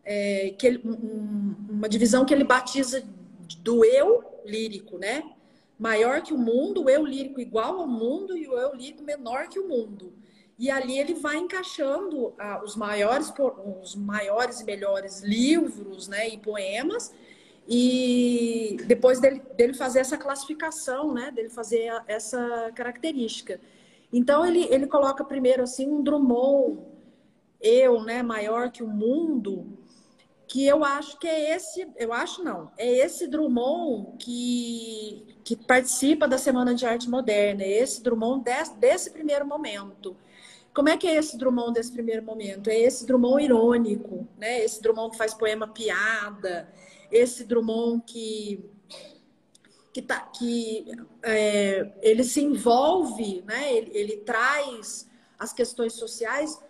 é, que ele, um, uma divisão que ele batiza do eu lírico, né? Maior que o mundo, o eu lírico igual ao mundo e o eu lírico menor que o mundo. E ali ele vai encaixando ah, os maiores, os maiores e melhores livros né, e poemas. E depois dele, dele fazer essa classificação, né, dele fazer essa característica. Então ele, ele coloca primeiro assim um Drummond, eu, né, maior que o mundo, que eu acho que é esse, eu acho não, é esse Drummond que, que participa da Semana de Arte Moderna, é esse Drummond desse, desse primeiro momento. Como é que é esse Drummond desse primeiro momento? É esse Drummond irônico, né? Esse Drummond que faz poema piada, esse Drummond que que, tá, que é, ele se envolve, né? Ele, ele traz as questões sociais,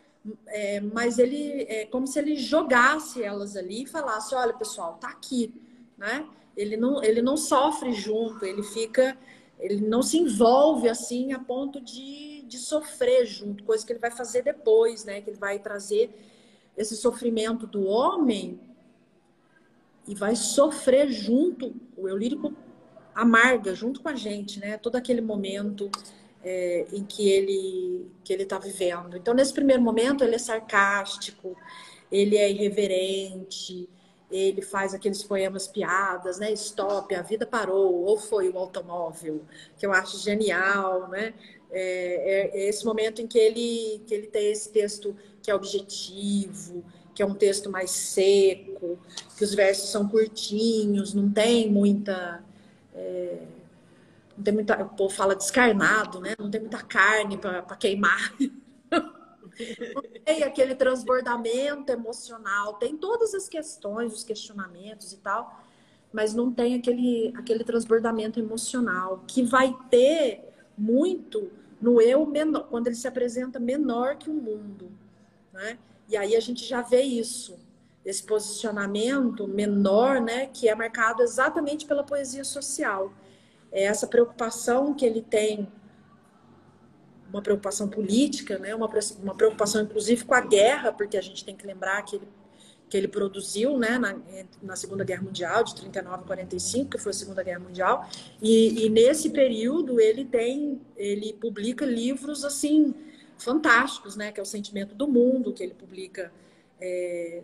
é, mas ele é como se ele jogasse elas ali e falasse, olha pessoal, tá aqui, né? Ele não, ele não sofre junto, ele fica, ele não se envolve assim a ponto de de sofrer junto, coisa que ele vai fazer depois, né? Que ele vai trazer esse sofrimento do homem e vai sofrer junto, o eu lírico amarga junto com a gente, né? Todo aquele momento é, em que ele que ele está vivendo. Então, nesse primeiro momento, ele é sarcástico, ele é irreverente, ele faz aqueles poemas piadas, né? Stop, a vida parou, ou foi o automóvel, que eu acho genial, né? É, é, é, esse momento em que ele, que ele tem esse texto que é objetivo, que é um texto mais seco, que os versos são curtinhos, não tem muita. É, não tem muita. O povo fala descarnado, né? Não tem muita carne para queimar. não tem aquele transbordamento emocional, tem todas as questões, os questionamentos e tal, mas não tem aquele, aquele transbordamento emocional que vai ter muito no eu menor, quando ele se apresenta menor que o mundo, né? E aí a gente já vê isso, esse posicionamento menor, né, que é marcado exatamente pela poesia social. É essa preocupação que ele tem, uma preocupação política, né, uma, uma preocupação inclusive com a guerra, porque a gente tem que lembrar que ele que ele produziu né, na, na, Segunda Guerra Mundial, de 39 a 45, que foi a Segunda Guerra Mundial, e, e, nesse período ele tem, ele publica livros assim fantásticos, né, que é o Sentimento do Mundo, que ele publica é,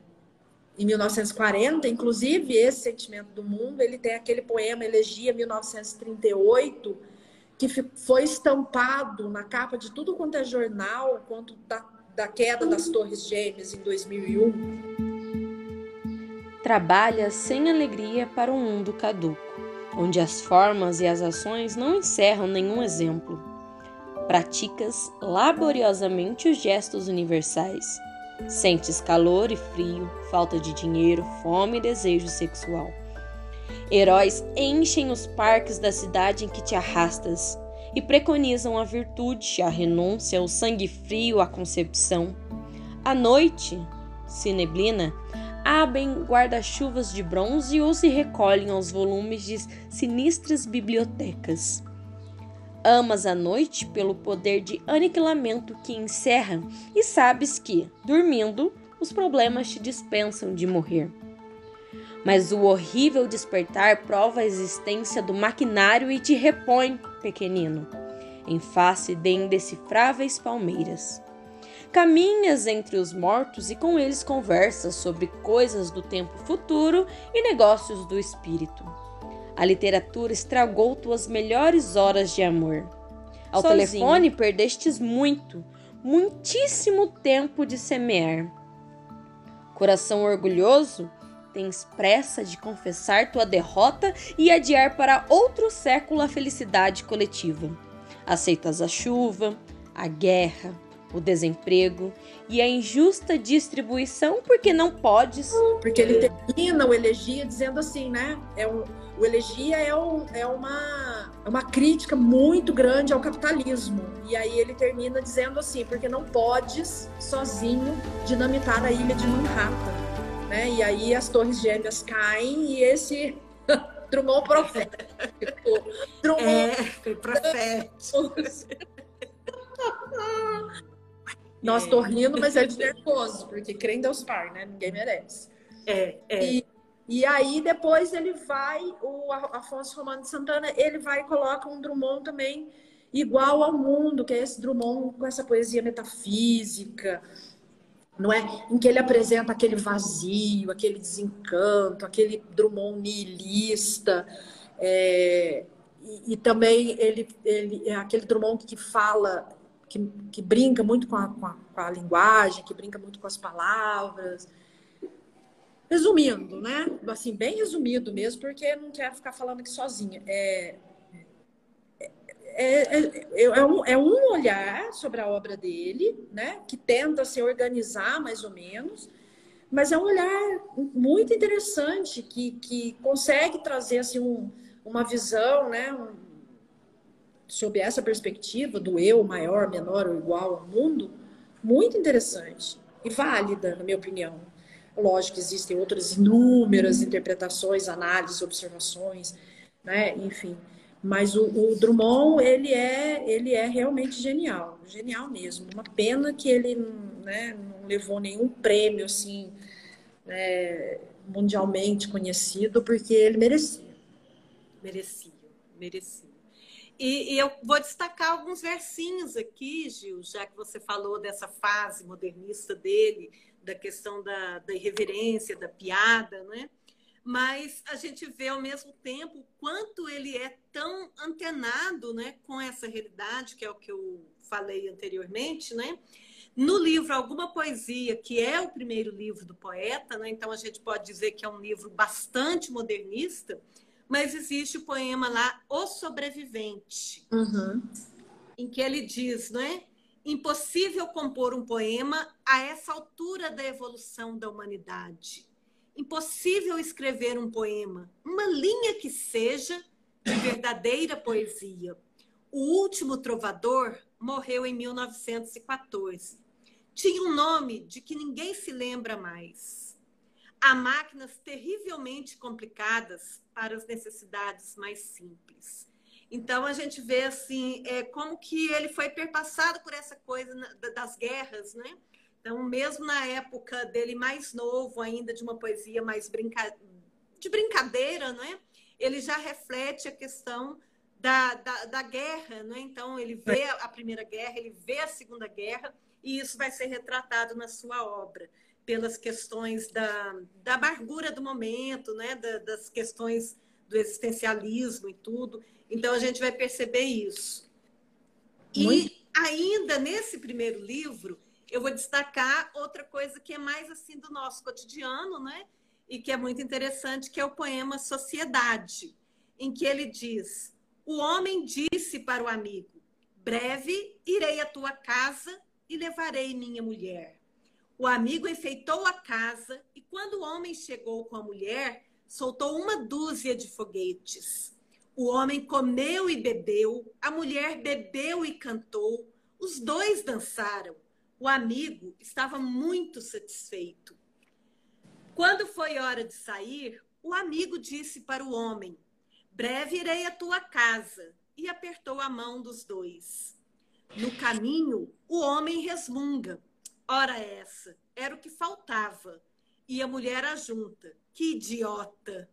em 1940, inclusive esse Sentimento do Mundo, ele tem aquele poema Elegia 1938, que foi estampado na capa de tudo quanto é jornal, quanto da, da queda das Torres Gêmeas em 2001 trabalha sem alegria para um mundo caduco, onde as formas e as ações não encerram nenhum exemplo. Praticas laboriosamente os gestos universais. Sentes calor e frio, falta de dinheiro, fome e desejo sexual. Heróis enchem os parques da cidade em que te arrastas e preconizam a virtude, a renúncia, o sangue frio, a concepção. À noite, se neblina, abrem guarda-chuvas de bronze ou se recolhem aos volumes de sinistras bibliotecas. Amas a noite pelo poder de aniquilamento que encerra e sabes que, dormindo, os problemas te dispensam de morrer. Mas o horrível despertar prova a existência do maquinário e te repõe, pequenino, em face de indecifráveis palmeiras. Caminhas entre os mortos e com eles conversas sobre coisas do tempo futuro e negócios do espírito. A literatura estragou tuas melhores horas de amor. Ao Sozinho. telefone perdestes muito, muitíssimo tempo de semear. Coração orgulhoso, tens pressa de confessar tua derrota e adiar para outro século a felicidade coletiva. Aceitas a chuva, a guerra, o desemprego e a injusta distribuição porque não podes. Porque ele termina o elegia dizendo assim, né? É um, o elegia é, um, é, uma, é uma crítica muito grande ao capitalismo. E aí ele termina dizendo assim, porque não podes sozinho dinamitar a ilha de Manhattan. Né? E aí as torres gêmeas caem e esse Drummond profético. Drummond é, profético. Nós tô rindo, mas é de nervoso, porque crê em Deus Pai, né? Ninguém merece. É, é. E, e aí depois ele vai, o Afonso Romano de Santana, ele vai e coloca um Drummond também igual ao mundo, que é esse Drummond com essa poesia metafísica, não é? Em que ele apresenta aquele vazio, aquele desencanto, aquele Drummond nihilista, é, e, e, também ele, ele é aquele Drummond que fala que, que brinca muito com a, com, a, com a linguagem, que brinca muito com as palavras. Resumindo, né? Assim, bem resumido mesmo, porque não quero ficar falando aqui sozinha. É, é, é, é, um, é um olhar sobre a obra dele, né? Que tenta se organizar mais ou menos, mas é um olhar muito interessante que, que consegue trazer assim, um, uma visão, né? Um, sob essa perspectiva do eu maior, menor ou igual ao mundo, muito interessante e válida, na minha opinião. Lógico que existem outras inúmeras interpretações, análises, observações, né? Enfim, mas o, o, Drummond ele é ele é realmente genial, genial mesmo. Uma pena que ele né, não levou nenhum prêmio assim né, mundialmente conhecido, porque ele merecia. Merecia, merecia. E, e, eu vou destacar alguns versinhos aqui, Gil, já que você falou dessa fase modernista dele, da questão da, da irreverência, da piada, né? Mas a gente vê ao mesmo tempo quanto ele é tão antenado né, com essa realidade, que é o que eu falei anteriormente, né? No livro Alguma Poesia, que é o primeiro livro do poeta, né? então a gente pode dizer que é um livro bastante modernista, mas existe o poema lá, O Sobrevivente, uhum. em que ele diz, não é? Impossível compor um poema a essa altura da evolução da humanidade. Impossível escrever um poema, uma linha que seja de verdadeira poesia. O último trovador morreu em 1914. Tinha um nome de que ninguém se lembra mais Há máquinas terrivelmente complicadas para as necessidades mais simples. Então a gente vê assim é, como que ele foi perpassado por essa coisa das guerras, né? Então mesmo na época dele mais novo, ainda de uma poesia mais brinca... de brincadeira, né? Ele já reflete a questão da, da, da guerra, né? Então ele vê a primeira guerra, ele vê a segunda guerra e isso vai ser retratado na sua obra pelas questões da, da amargura do momento, né? Da, das questões do existencialismo e tudo. Então a gente vai perceber isso. Muito. E ainda nesse primeiro livro, eu vou destacar outra coisa que é mais assim do nosso cotidiano, né? E que é muito interessante, que é o poema Sociedade, em que ele diz: O homem disse para o amigo: Breve irei à tua casa e levarei minha mulher. O amigo enfeitou a casa e, quando o homem chegou com a mulher, soltou uma dúzia de foguetes. O homem comeu e bebeu, a mulher bebeu e cantou, os dois dançaram. O amigo estava muito satisfeito. Quando foi hora de sair, o amigo disse para o homem: Breve irei à tua casa, e apertou a mão dos dois. No caminho, o homem resmunga: Ora, essa, era o que faltava. E a mulher ajunta: Que idiota!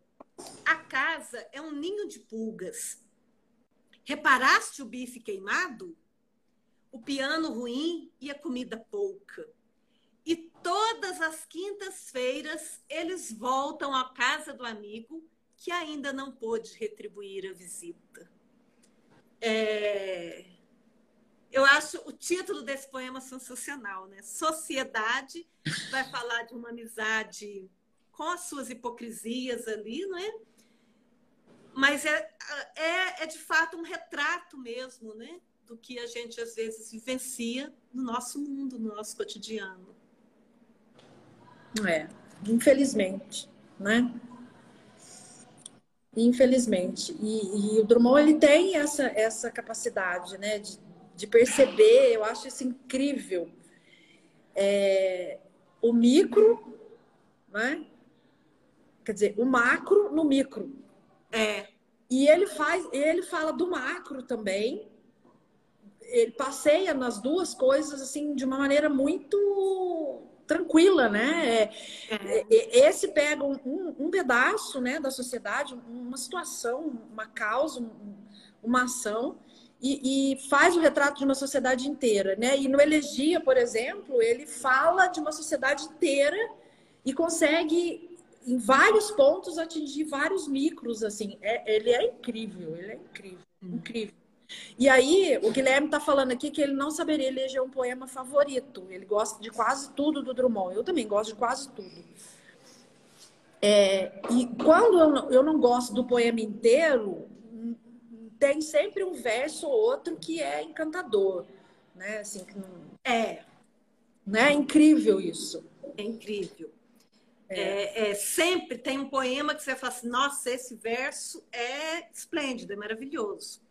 A casa é um ninho de pulgas. Reparaste o bife queimado? O piano ruim e a comida pouca. E todas as quintas-feiras eles voltam à casa do amigo que ainda não pôde retribuir a visita. É... Eu acho o título desse poema sensacional, né? Sociedade vai falar de uma amizade com as suas hipocrisias ali, não é? Mas é, é, é de fato um retrato mesmo, né? Do que a gente às vezes vivencia no nosso mundo, no nosso cotidiano. É, infelizmente, né? Infelizmente. E, e, o Drummond ele tem essa, essa capacidade, né? De, de perceber, eu acho isso incrível. É, o micro, né? Quer dizer, o macro no micro. É. E ele faz, ele fala do macro também. Ele passeia nas duas coisas assim de uma maneira muito tranquila, né? É. é. Esse pega um, um, um, pedaço, né, da sociedade, uma situação, uma causa, uma ação e, e, faz o retrato de uma sociedade inteira, né? E no Elegia, por exemplo, ele fala de uma sociedade inteira e consegue em vários pontos atingir vários micros, assim. É, ele é incrível, ele é incrível, hum. incrível. E aí, o Guilherme está falando aqui que ele não saberia eleger um poema favorito. Ele gosta de quase tudo do Drummond. Eu também gosto de quase tudo. É, e quando eu não, eu não gosto do poema inteiro, tem sempre um verso ou outro que é encantador. Né? Assim, é, né? é incrível isso. É incrível. É. É, sempre tem um poema que você fala assim, nossa, esse verso é esplêndido, é maravilhoso.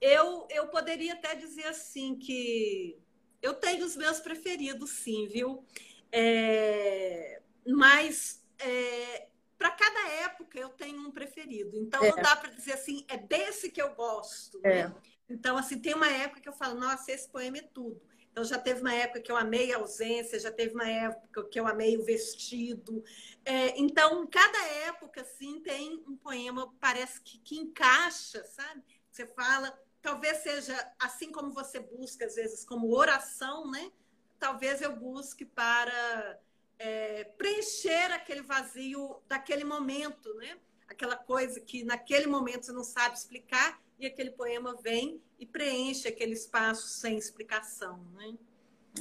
Eu, eu poderia até dizer assim que eu tenho os meus preferidos, sim, viu? É, mas é, para cada época eu tenho um preferido. Então não é. dá para dizer assim, é desse que eu gosto. Né? É. Então, assim, tem uma época que eu falo, nossa, esse poema é tudo. Então, já teve uma época que eu amei a ausência, já teve uma época que eu amei o vestido. É, então, cada época, assim, tem um poema, parece que, que encaixa, sabe? Você fala, talvez seja assim como você busca, às vezes, como oração, né? Talvez eu busque para é, preencher aquele vazio daquele momento, né? Aquela coisa que naquele momento você não sabe explicar e aquele poema vem e preenche aquele espaço sem explicação, né?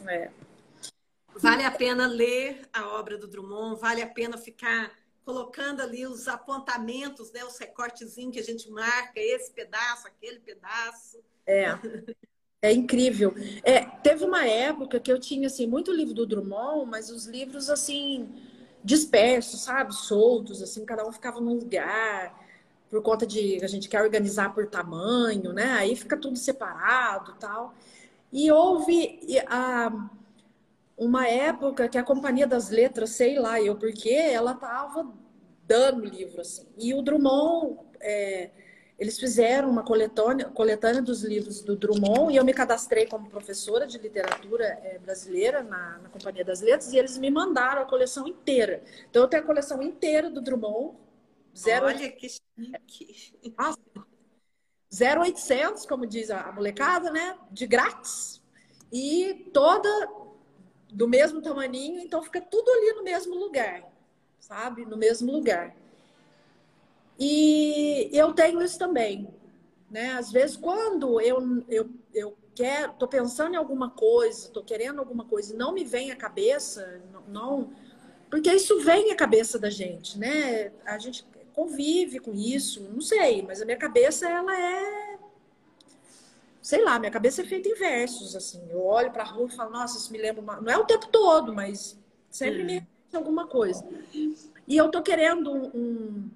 É. Vale a pena ler a obra do Drummond, vale a pena ficar colocando ali os apontamentos, né, os recortezinhos que a gente marca, esse pedaço, aquele pedaço. É. É incrível. É, teve uma época que eu tinha assim muito livro do Drummond, mas os livros assim dispersos, sabe, soltos, assim, cada um ficava num lugar por conta de a gente quer organizar por tamanho, né? Aí fica tudo separado, tal. E houve a uma época que a Companhia das Letras, sei lá eu porque, ela tava dando livro assim. E o Drummond é, eles fizeram uma coletânea, coletânea dos livros do Drummond e eu me cadastrei como professora de literatura é, brasileira na, na, Companhia das Letras e eles me mandaram a coleção inteira. Então eu tenho a coleção inteira do Drummond. Zero Olha que chique. 0800, como diz a molecada, né? De grátis. E toda do mesmo tamaninho, então fica tudo ali no mesmo lugar, sabe? No mesmo lugar. E eu tenho isso também, né? Às vezes, quando eu, eu, eu quero, tô pensando em alguma coisa, tô querendo alguma coisa e não me vem à cabeça, não, não porque isso vem à cabeça da gente, né? A gente convive com isso, não sei, mas a minha cabeça ela é sei lá, minha cabeça é feita em versos assim. Eu olho para a rua e falo, nossa, isso me lembra uma... não é o tempo todo, mas sempre me alguma coisa. E eu tô querendo um,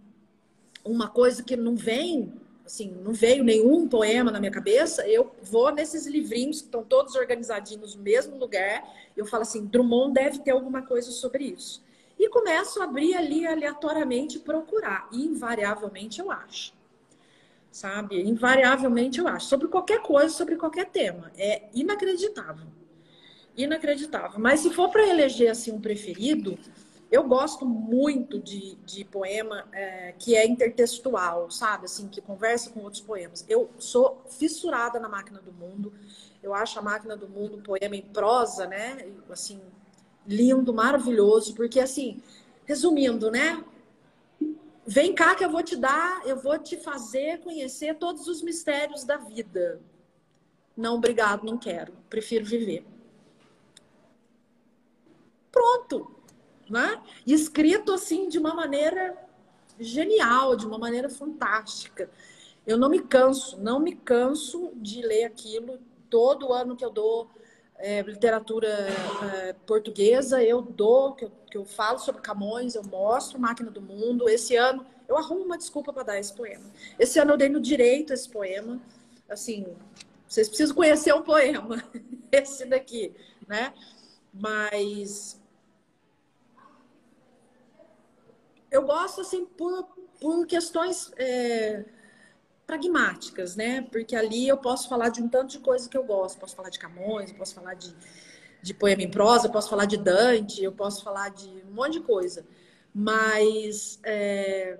uma coisa que não vem, assim, não veio nenhum poema na minha cabeça, eu vou nesses livrinhos que estão todos organizadinhos no mesmo lugar, eu falo assim, Drummond deve ter alguma coisa sobre isso. E começo a abrir ali aleatoriamente procurar. E invariavelmente eu acho. Sabe? Invariavelmente eu acho. Sobre qualquer coisa, sobre qualquer tema. É inacreditável. Inacreditável. Mas se for para eleger assim um preferido, eu gosto muito de, de poema é, que é intertextual, sabe? Assim, que conversa com outros poemas. Eu sou fissurada na Máquina do Mundo. Eu acho a Máquina do Mundo um poema em prosa, né? Assim, lindo, maravilhoso, porque assim, resumindo, né? Vem cá que eu vou te dar, eu vou te fazer conhecer todos os mistérios da vida. Não, obrigado, não quero. Prefiro viver. Pronto né? E escrito assim de uma maneira genial, de uma maneira fantástica. Eu não me canso, não me canso de ler aquilo. Todo ano que eu dou é, literatura é, portuguesa, eu dou, que eu, que eu falo sobre Camões, eu mostro Máquina do Mundo. Esse ano, eu arrumo uma desculpa para dar esse poema. Esse ano eu dei no direito esse poema. Assim, vocês precisam conhecer o poema, esse daqui, né? Mas eu gosto assim por, por questões é, pragmáticas, né? Porque ali eu posso falar de um tanto de coisa que eu gosto. Posso falar de Camões, posso falar de, de poema em prosa, posso falar de Dante, eu posso falar de um monte de coisa. Mas é,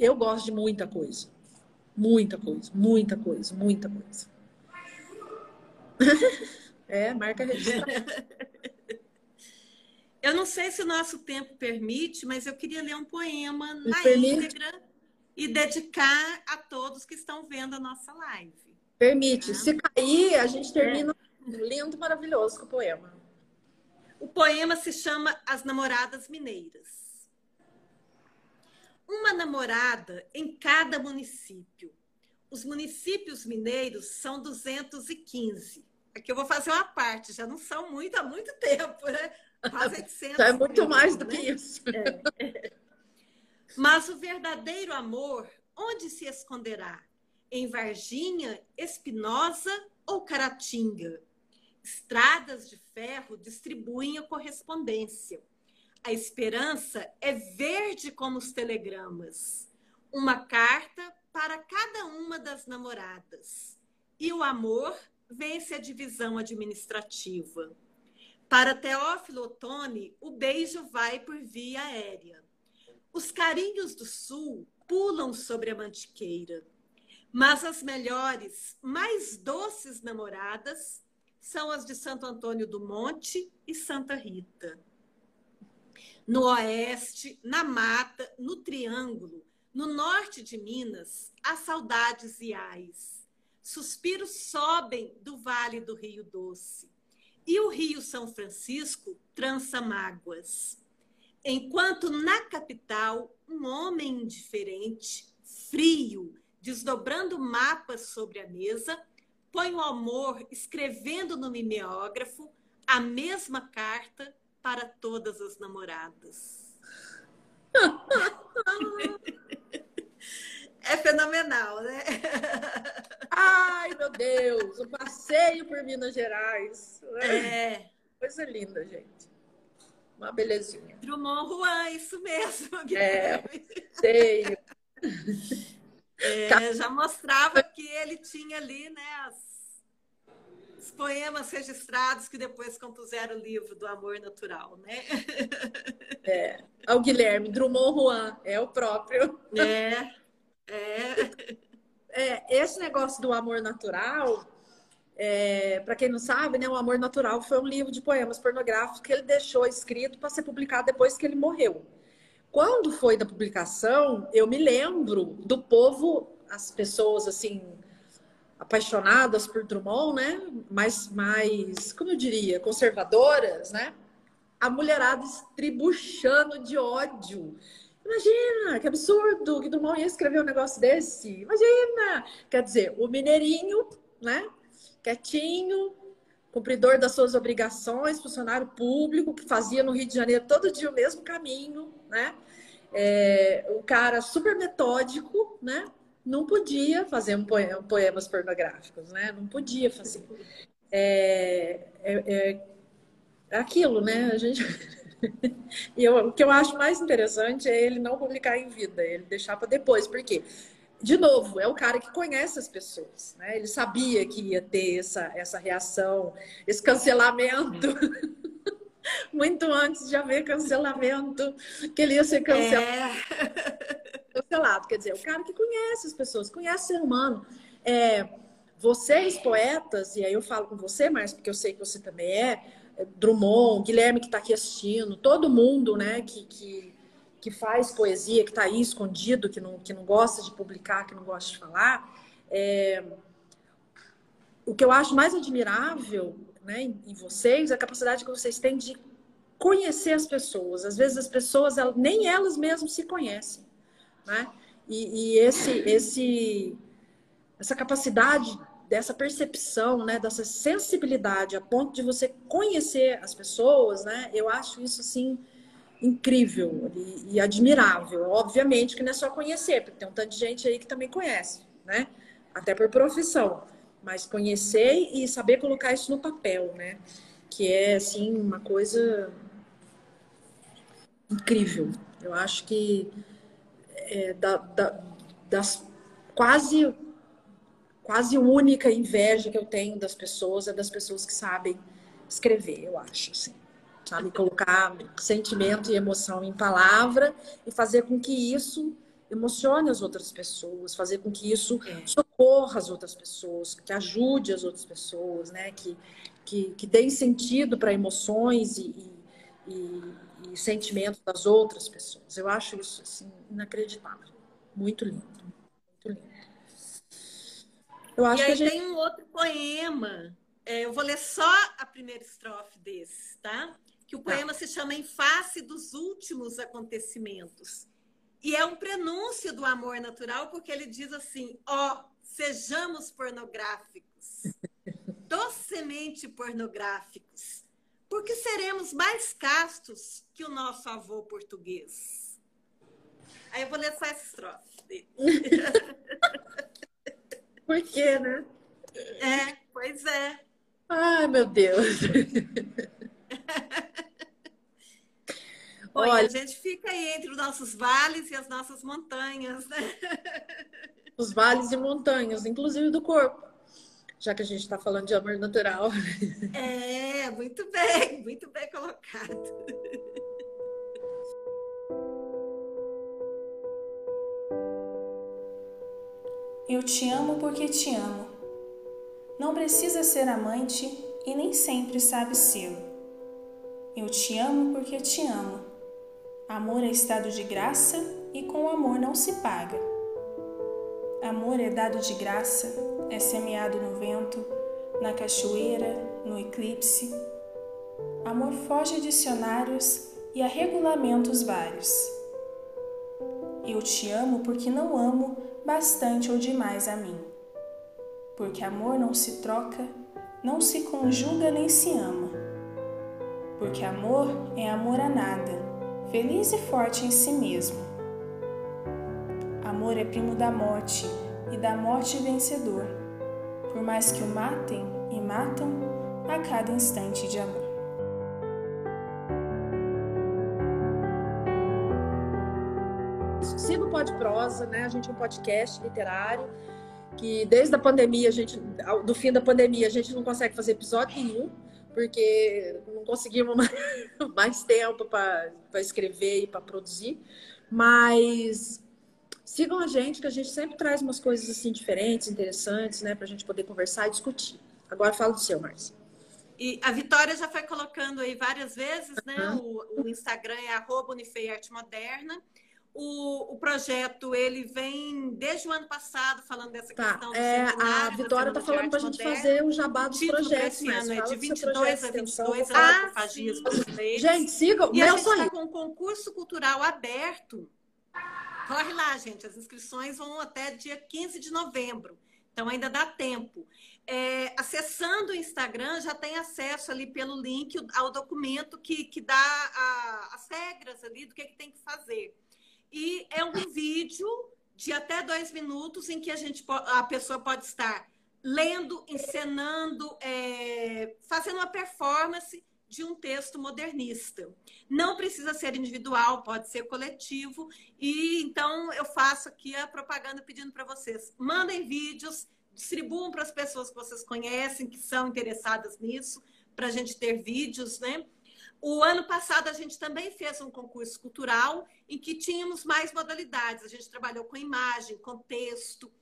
eu gosto de muita coisa. Muita coisa, muita coisa, muita coisa. é, marca registrada. Eu não sei se o nosso tempo permite, mas eu queria ler um poema na permite. íntegra e dedicar a todos que estão vendo a nossa live. Permite. Tá? Se cair, a gente termina é. lindo, maravilhoso com o poema. O poema se chama As Namoradas Mineiras. Uma namorada em cada município. Os municípios mineiros são 215. Aqui eu vou fazer uma parte, já não são muito há muito tempo, né? Quase 800. Já é muito mais do né? que isso. É. Mas o verdadeiro amor, onde se esconderá? Em Varginha, Espinosa ou Caratinga? Estradas de ferro distribuem a correspondência. A esperança é verde como os telegramas. Uma carta para cada uma das namoradas. E o amor vence a divisão administrativa. Para Teófilo Otoni, o beijo vai por via aérea. Os carinhos do sul pulam sobre a mantiqueira. Mas as melhores, mais doces namoradas são as de Santo Antônio do Monte e Santa Rita. No oeste, na mata, no triângulo, no norte de Minas, há saudades e ais. Suspiros sobem do vale do Rio Doce e o Rio São Francisco trança mágoas. Enquanto na capital, um homem indiferente, frio, desdobrando mapas sobre a mesa, põe o amor escrevendo no mimeógrafo a mesma carta para todas as namoradas. é fenomenal, né? Ai, meu Deus, o passeio por Minas Gerais. É. Coisa linda, gente. Uma belezinha. Drummond Juan, isso mesmo. É, sei. É, já mostrava que ele tinha ali, né, as, os poemas registrados que depois compuseram o livro do Amor Natural, né? É, o Guilherme, Drummond Juan, é o próprio. É. É. é esse negócio do amor natural, é, para quem não sabe, né, o Amor Natural foi um livro de poemas pornográficos que ele deixou escrito para ser publicado depois que ele morreu. Quando foi da publicação, eu me lembro do povo, as pessoas assim apaixonadas por Drummond, né? Mais, mais, como eu diria, conservadoras, né? A mulherada estribuchando de ódio Imagina, que absurdo que Drummond ia escrever um negócio desse. Imagina! Quer dizer, o mineirinho, né? Quietinho, cumpridor das suas obrigações, funcionário público, que fazia no Rio de Janeiro todo dia o mesmo caminho, né? É, o cara super metódico, né? Não podia fazer um poema, poemas pornográficos, né? Não podia fazer. É, é, é aquilo, né? A gente e eu, o que eu acho mais interessante é ele não publicar em vida, ele deixar para depois. Por quê? De novo, é o cara que conhece as pessoas, né? Ele sabia que ia ter essa, essa reação, esse cancelamento. Muito antes de haver cancelamento, que ele ia ser cancelado. É. cancelado. Quer dizer, o cara que conhece as pessoas, conhece o ser humano. É, vocês, poetas, e aí eu falo com você, mas porque eu sei que você também é, Drummond, Guilherme que está aqui assistindo, todo mundo, né, que, que, que faz poesia, que está aí escondido, que não, que não gosta de publicar, que não gosta de falar, é... o que eu acho mais admirável né, em, vocês é a capacidade que vocês têm de conhecer as pessoas. Às vezes as pessoas, elas, nem elas mesmas se conhecem, né? E, e esse, esse, essa capacidade dessa percepção, né, dessa sensibilidade a ponto de você conhecer as pessoas, né, eu acho isso assim incrível e, e, admirável. Obviamente que não é só conhecer, porque tem um tanto de gente aí que também conhece, né, até por profissão, mas conhecer e saber colocar isso no papel, né, que é assim uma coisa incrível. Eu acho que é, da, da, das quase quase única inveja que eu tenho das pessoas é das pessoas que sabem escrever, eu acho, assim. Sabe, colocar sentimento e emoção em palavra e fazer com que isso emocione as outras pessoas, fazer com que isso é. socorra as outras pessoas, que ajude as outras pessoas, né? Que, que, que dê sentido para emoções e, e, e, sentimentos das outras pessoas. Eu acho isso assim, inacreditável. Muito lindo. Eu acho e aí gente... tem um outro poema. É, eu vou ler só a primeira estrofe desse, tá? Que o tá. poema tá. se chama Em Face dos Últimos Acontecimentos. E é um prenúncio do amor natural, porque ele diz assim: ó, oh, sejamos pornográficos, docemente pornográficos, porque seremos mais castos que o nosso avô português. Aí eu vou ler só essa estrofe dele. Por quê, né? É, pois é. Ai, meu Deus. Olha, Olha, a gente fica aí entre os nossos vales e as nossas montanhas, né? Os vales e montanhas, inclusive do corpo, já que a gente está falando de amor natural. É, muito bem, muito bem colocado. Eu te amo porque te amo. Não precisa ser amante e nem sempre sabe ser. Eu te amo porque te amo. Amor é estado de graça e com amor não se paga. Amor é dado de graça, é semeado no vento, na cachoeira, no eclipse. Amor foge a dicionários e a regulamentos vários. Eu te amo porque não amo bastante ou demais a mim. Porque amor não se troca, não se conjuga nem se ama. Porque amor é amor a nada, feliz e forte em si mesmo. Amor é primo da morte e da morte vencedor, por mais que o matem e matam a cada instante de amor. Siga o Pode Prosa, né? A gente é um podcast literário que desde a pandemia, a gente, do fim da pandemia, a gente não consegue fazer episódio nenhum, porque não conseguimos mais tempo para escrever e para produzir. Mas sigam a gente, que a gente sempre traz umas coisas assim diferentes, interessantes, né, para a gente poder conversar e discutir. Agora fala do seu, Márcia. E a Vitória já foi colocando aí várias vezes, né? Uhum. O, o, Instagram é arroba Unifei Arte Moderna. O, o, projeto ele vem desde o ano passado falando dessa tá, questão do é, A Vitória está falando para a gente fazer o jabá dos projetos. Esse ano é de 22 a 22 ah, fagias brasileiras. Gente, sigam. E a gente está com um concurso cultural aberto. Corre lá, gente. As inscrições vão até dia 15 de novembro. Então ainda dá tempo. É, acessando o Instagram, já tem acesso ali pelo link ao documento que, que dá a, as regras ali do que, que tem que fazer. E é um vídeo de até dois minutos em que a, gente, a pessoa pode estar lendo, encenando, é, fazendo uma performance de um texto modernista. Não precisa ser individual, pode ser coletivo. E então eu faço aqui a propaganda pedindo para vocês: mandem vídeos, distribuam para as pessoas que vocês conhecem, que são interessadas nisso, para a gente ter vídeos, né? O ano passado a gente também fez um concurso cultural em que tínhamos mais modalidades. A gente trabalhou com imagem, com texto.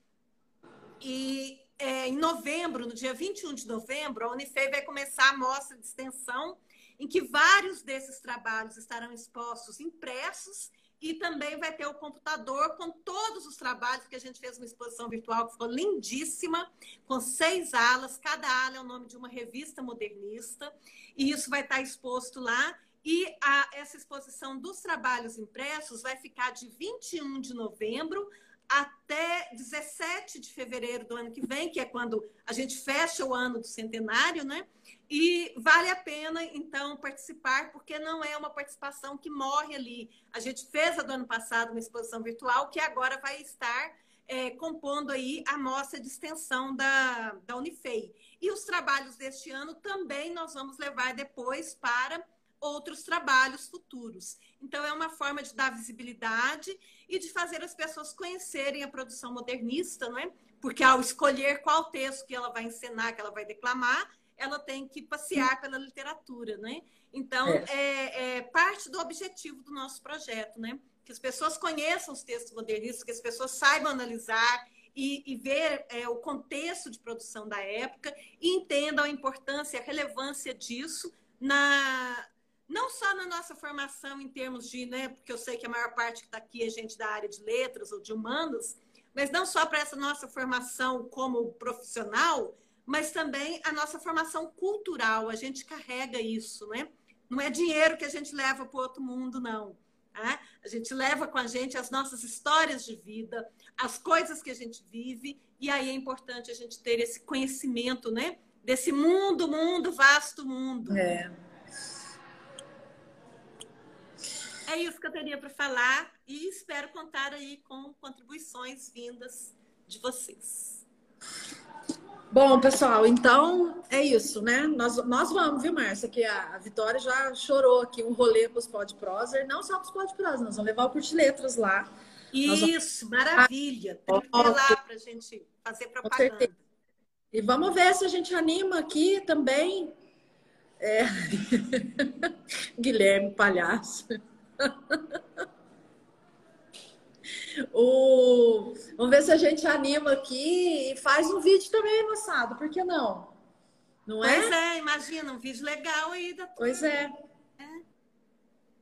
E é, em novembro, no dia 21 de novembro, a Unifei vai começar a mostra de extensão, em que vários desses trabalhos estarão expostos impressos e também vai ter o computador com todos os trabalhos que a gente fez uma exposição virtual que ficou lindíssima, com seis alas, cada ala é o nome de uma revista modernista, e isso vai estar exposto lá. E a, essa exposição dos trabalhos impressos vai ficar de 21 de novembro até 17 de fevereiro do ano que vem, que é quando a gente fecha o ano do centenário, né? E vale a pena, então, participar, porque não é uma participação que morre ali. A gente fez a do ano passado uma exposição virtual, que agora vai estar é, compondo aí a mostra de extensão da, da Unifei. E os trabalhos deste ano também nós vamos levar depois para outros trabalhos futuros. Então, é uma forma de dar visibilidade e de fazer as pessoas conhecerem a produção modernista, não é? Porque ao escolher qual texto que ela vai encenar, que ela vai declamar, ela tem que passear pela literatura, né? Então, é. É, é, parte do objetivo do nosso projeto, né? Que as pessoas conheçam os textos modernistas, que as pessoas saibam analisar e, e ver é, o contexto de produção da época e entendam a importância, a relevância disso na, não só na nossa formação em termos de, né, porque eu sei que a maior parte que está aqui é gente da área de letras ou de humanos, mas não só para essa nossa formação como profissional, mas também a nossa formação cultural. A gente carrega isso, né? Não é dinheiro que a gente leva para o outro mundo, não. Né? A gente leva com a gente as nossas histórias de vida, as coisas que a gente vive, e aí é importante a gente ter esse conhecimento, né? Desse mundo, mundo, vasto mundo. É. É isso que eu teria para falar e espero contar aí com contribuições vindas de vocês. Bom, pessoal, então é isso, né? Nós, nós vamos, viu, Márcia? Que a, a Vitória já chorou aqui um rolê para os Pod Proser, não só para os Pod Proser, nós vamos levar o Curte Letras lá. Isso, vamos... maravilha. Tem que ir lá para a gente fazer propaganda. E vamos ver se a gente anima aqui também. É... Guilherme Palhaço. o... Vamos ver se a gente anima aqui e faz um vídeo também, moçada. Por que não? Não é? Pois é, imagina, um vídeo legal aí da Pois é. é.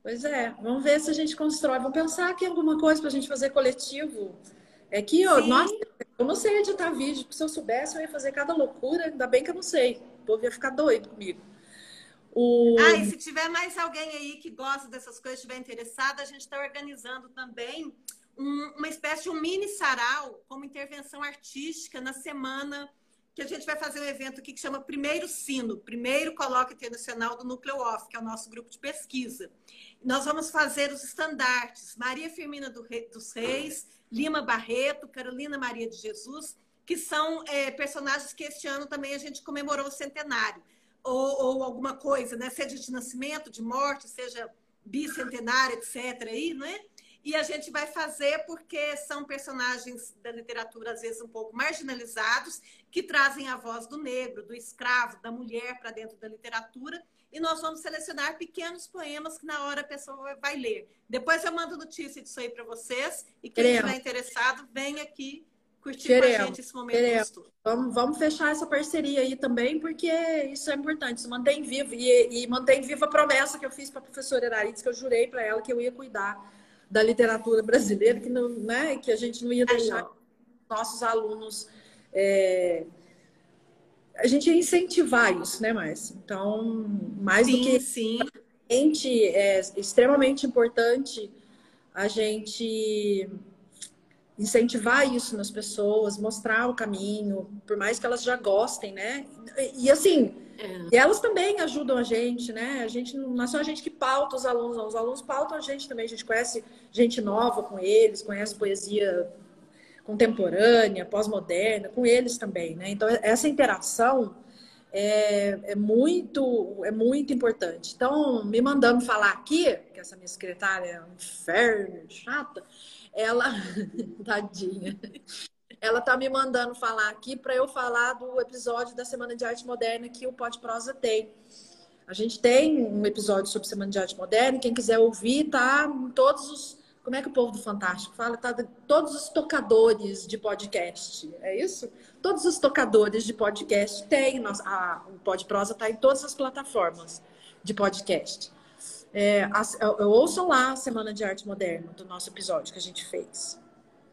Pois é. Vamos ver se a gente constrói. Vamos pensar aqui alguma coisa para a gente fazer coletivo. É que, eu, nossa, eu não sei editar vídeo, porque se eu soubesse eu ia fazer cada loucura, ainda bem que eu não sei. O povo ia ficar doido comigo. O... Ah, e se tiver mais alguém aí que gosta dessas coisas, estiver interessado, a gente está organizando também um, uma espécie de um mini sarau como intervenção artística na semana que a gente vai fazer um evento aqui que chama Primeiro Sino, Primeiro Colóquio Internacional do Núcleo Off, que é o nosso grupo de pesquisa. Nós vamos fazer os estandartes Maria Firmina do Rei, dos Reis, Lima Barreto, Carolina Maria de Jesus, que são é, personagens que este ano também a gente comemorou o centenário ou, ou alguma coisa, né? Seja de nascimento, de morte, seja bicentenário, etc. Aí, né? E a gente vai fazer porque são personagens da literatura, às vezes, um pouco marginalizados, que trazem a voz do negro, do escravo, da mulher para dentro da literatura. E nós vamos selecionar pequenos poemas que na hora a pessoa vai ler. Depois eu mando notícia disso aí para vocês. E quem estiver interessado, vem aqui curtir queremos, com a gente esse momento queremos. Vamos, vamos fechar essa parceria aí também, porque isso é importante, isso mantém vivo. E, e mantém viva a promessa que eu fiz para a professora Erarides, que eu jurei para ela que eu ia cuidar da literatura brasileira, que, não, né, que a gente não ia deixar nossos alunos. É, a gente ia incentivar isso, né, Márcia? Então, mais sim, do que. Sim. É extremamente importante a gente incentivar isso nas pessoas, mostrar o caminho, por mais que elas já gostem, né? E, e assim, é. E elas também ajudam a gente, né? A gente não é só a gente que pauta os alunos, não. os alunos pautam a gente também. A gente conhece gente nova com eles, conhece poesia contemporânea, pós-moderna, com eles também, né? Então essa interação é, é, muito é muito importante. Então, me mandando falar aqui, que essa minha secretária é um inferno, chata, ela, tadinha, ela tá me mandando falar aqui para eu falar do episódio da Semana de Arte Moderna que o Pode Prosa tem. A gente tem um episódio sobre Semana de Arte Moderna, quem quiser ouvir, tá em todos os como é que o povo do Fantástico fala? Tá, todos os tocadores de podcast, é isso? Todos os tocadores de podcast têm. A, o Pod Prosa está em todas as plataformas de podcast. É, ouçam lá a Semana de Arte Moderna, do nosso episódio que a gente fez.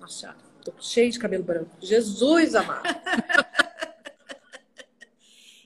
Nossa, tô cheio de cabelo branco. Jesus amado!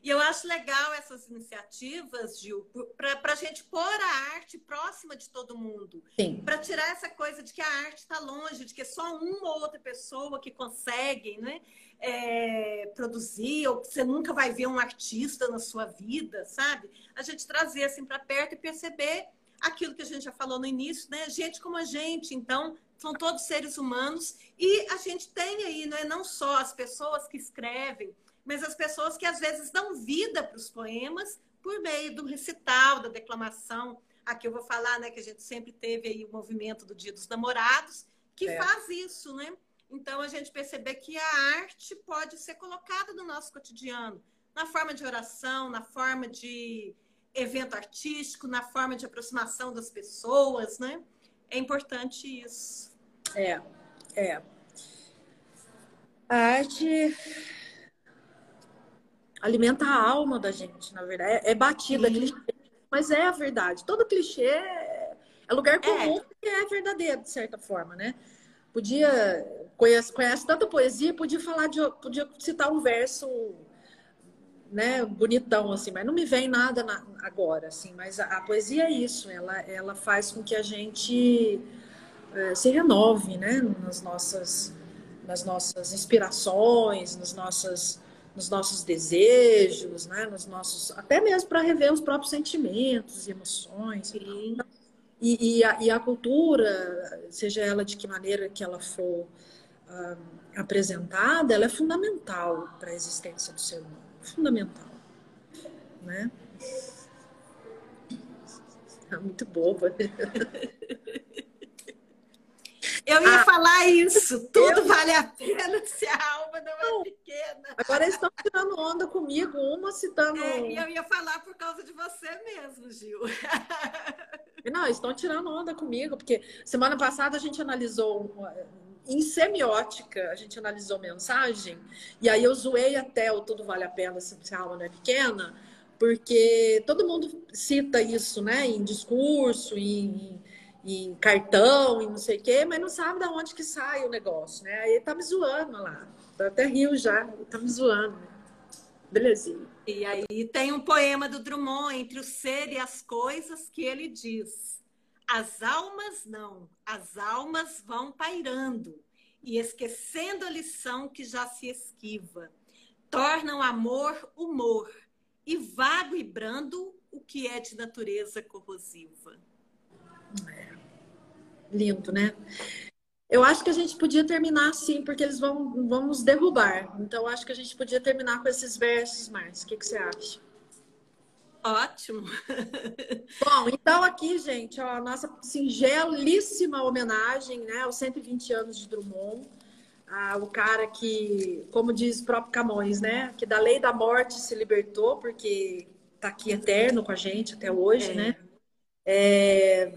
E eu acho legal essas iniciativas, Gil, para a gente pôr a arte próxima de todo mundo. Para tirar essa coisa de que a arte está longe, de que é só uma ou outra pessoa que consegue né, é, produzir, ou que você nunca vai ver um artista na sua vida, sabe? A gente trazer assim para perto e perceber aquilo que a gente já falou no início, né? Gente como a gente, então, são todos seres humanos e a gente tem aí, não é não só as pessoas que escrevem, mas as pessoas que às vezes dão vida para os poemas por meio do recital, da declamação. Aqui eu vou falar, né, que a gente sempre teve aí o movimento do Dia dos Namorados, que é. faz isso, né? Então a gente perceber que a arte pode ser colocada no nosso cotidiano, na forma de oração, na forma de evento artístico, na forma de aproximação das pessoas, né? É importante isso. É, é. A arte alimenta a alma da gente, na verdade. É, é batida, clichê, mas é a verdade. Todo clichê é, é lugar comum é. que é verdadeiro, de certa forma, né? Podia conhece, conhece tanta poesia, podia falar de, podia citar um verso, né, bonitão assim, mas não me vem nada na, agora, assim. Mas a, a, poesia é isso, ela, ela faz com que a gente é, se renove, né, nas nossas, nas nossas inspirações, nas nossas nos nossos desejos, né? nos nossos, até mesmo para rever os próprios sentimentos e emoções. Sim. E, e, a, e, a, cultura, seja ela de que maneira que ela for uh, apresentada, ela é fundamental para a existência do ser humano. Fundamental. Né? É muito boba. Eu ia ah, falar isso. Tudo eu... vale a pena se a alma não é pequena. Agora eles estão tirando onda comigo, uma citando. É, e eu ia falar por causa de você mesmo, Gil. Não, estão tirando onda comigo, porque semana passada a gente analisou em semiótica, a gente analisou mensagem, e aí eu zoei até o Tudo Vale a Pena se a alma não é pequena, porque todo mundo cita isso, né, em discurso, em em cartão e não sei o quê, mas não sabe de onde que sai o negócio, né? Aí tá me zoando lá. Tá até rio já, tá me zoando. Belezinha. E aí tem um poema do Drummond, Entre o Ser e as Coisas, que ele diz: As almas não, as almas vão pairando e esquecendo a lição que já se esquiva. Tornam amor humor e vago e brando o que é de natureza corrosiva. É. Lindo, né? Eu acho que a gente podia terminar assim, porque eles vão, vão nos derrubar. Então, acho que a gente podia terminar com esses versos, mais. O que, que você acha? Ótimo! Bom, então aqui, gente, ó, a nossa singelíssima homenagem né, aos 120 anos de Drummond. Ah, o cara que, como diz o próprio Camões, né? Que da lei da morte se libertou, porque está aqui eterno com a gente até hoje, é. né? É,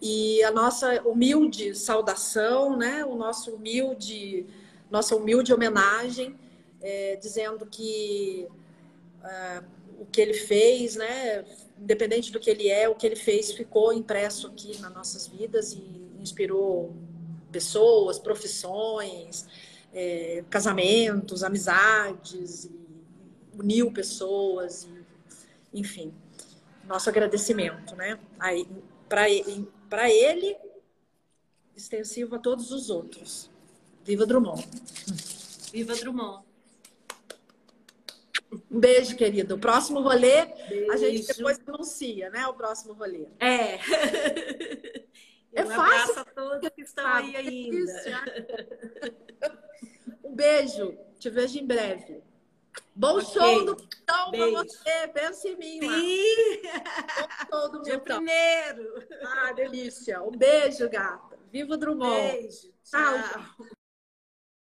e a nossa humilde saudação, né? O nosso humilde, nossa humilde homenagem, é, dizendo que uh, o que ele fez, né? Independente do que ele é, o que ele fez ficou impresso aqui nas nossas vidas e inspirou pessoas, profissões, é, casamentos, amizades, uniu pessoas, enfim, nosso agradecimento, né? Para para ele, extensivo a todos os outros. Viva Drummond. Viva Drummond. Um beijo, querido. O próximo rolê, beijo. a gente depois anuncia, né? O próximo rolê. É. é um fácil. a todos que estão aí ainda. um beijo. Te vejo em breve. Bom Ok. show do Milton pra você. Pensa em mim. Sim, Bom show do dia primeiro. Ah, delícia. Um beijo, gata. Viva o Drummond. Beijo. Tchau, Tchau.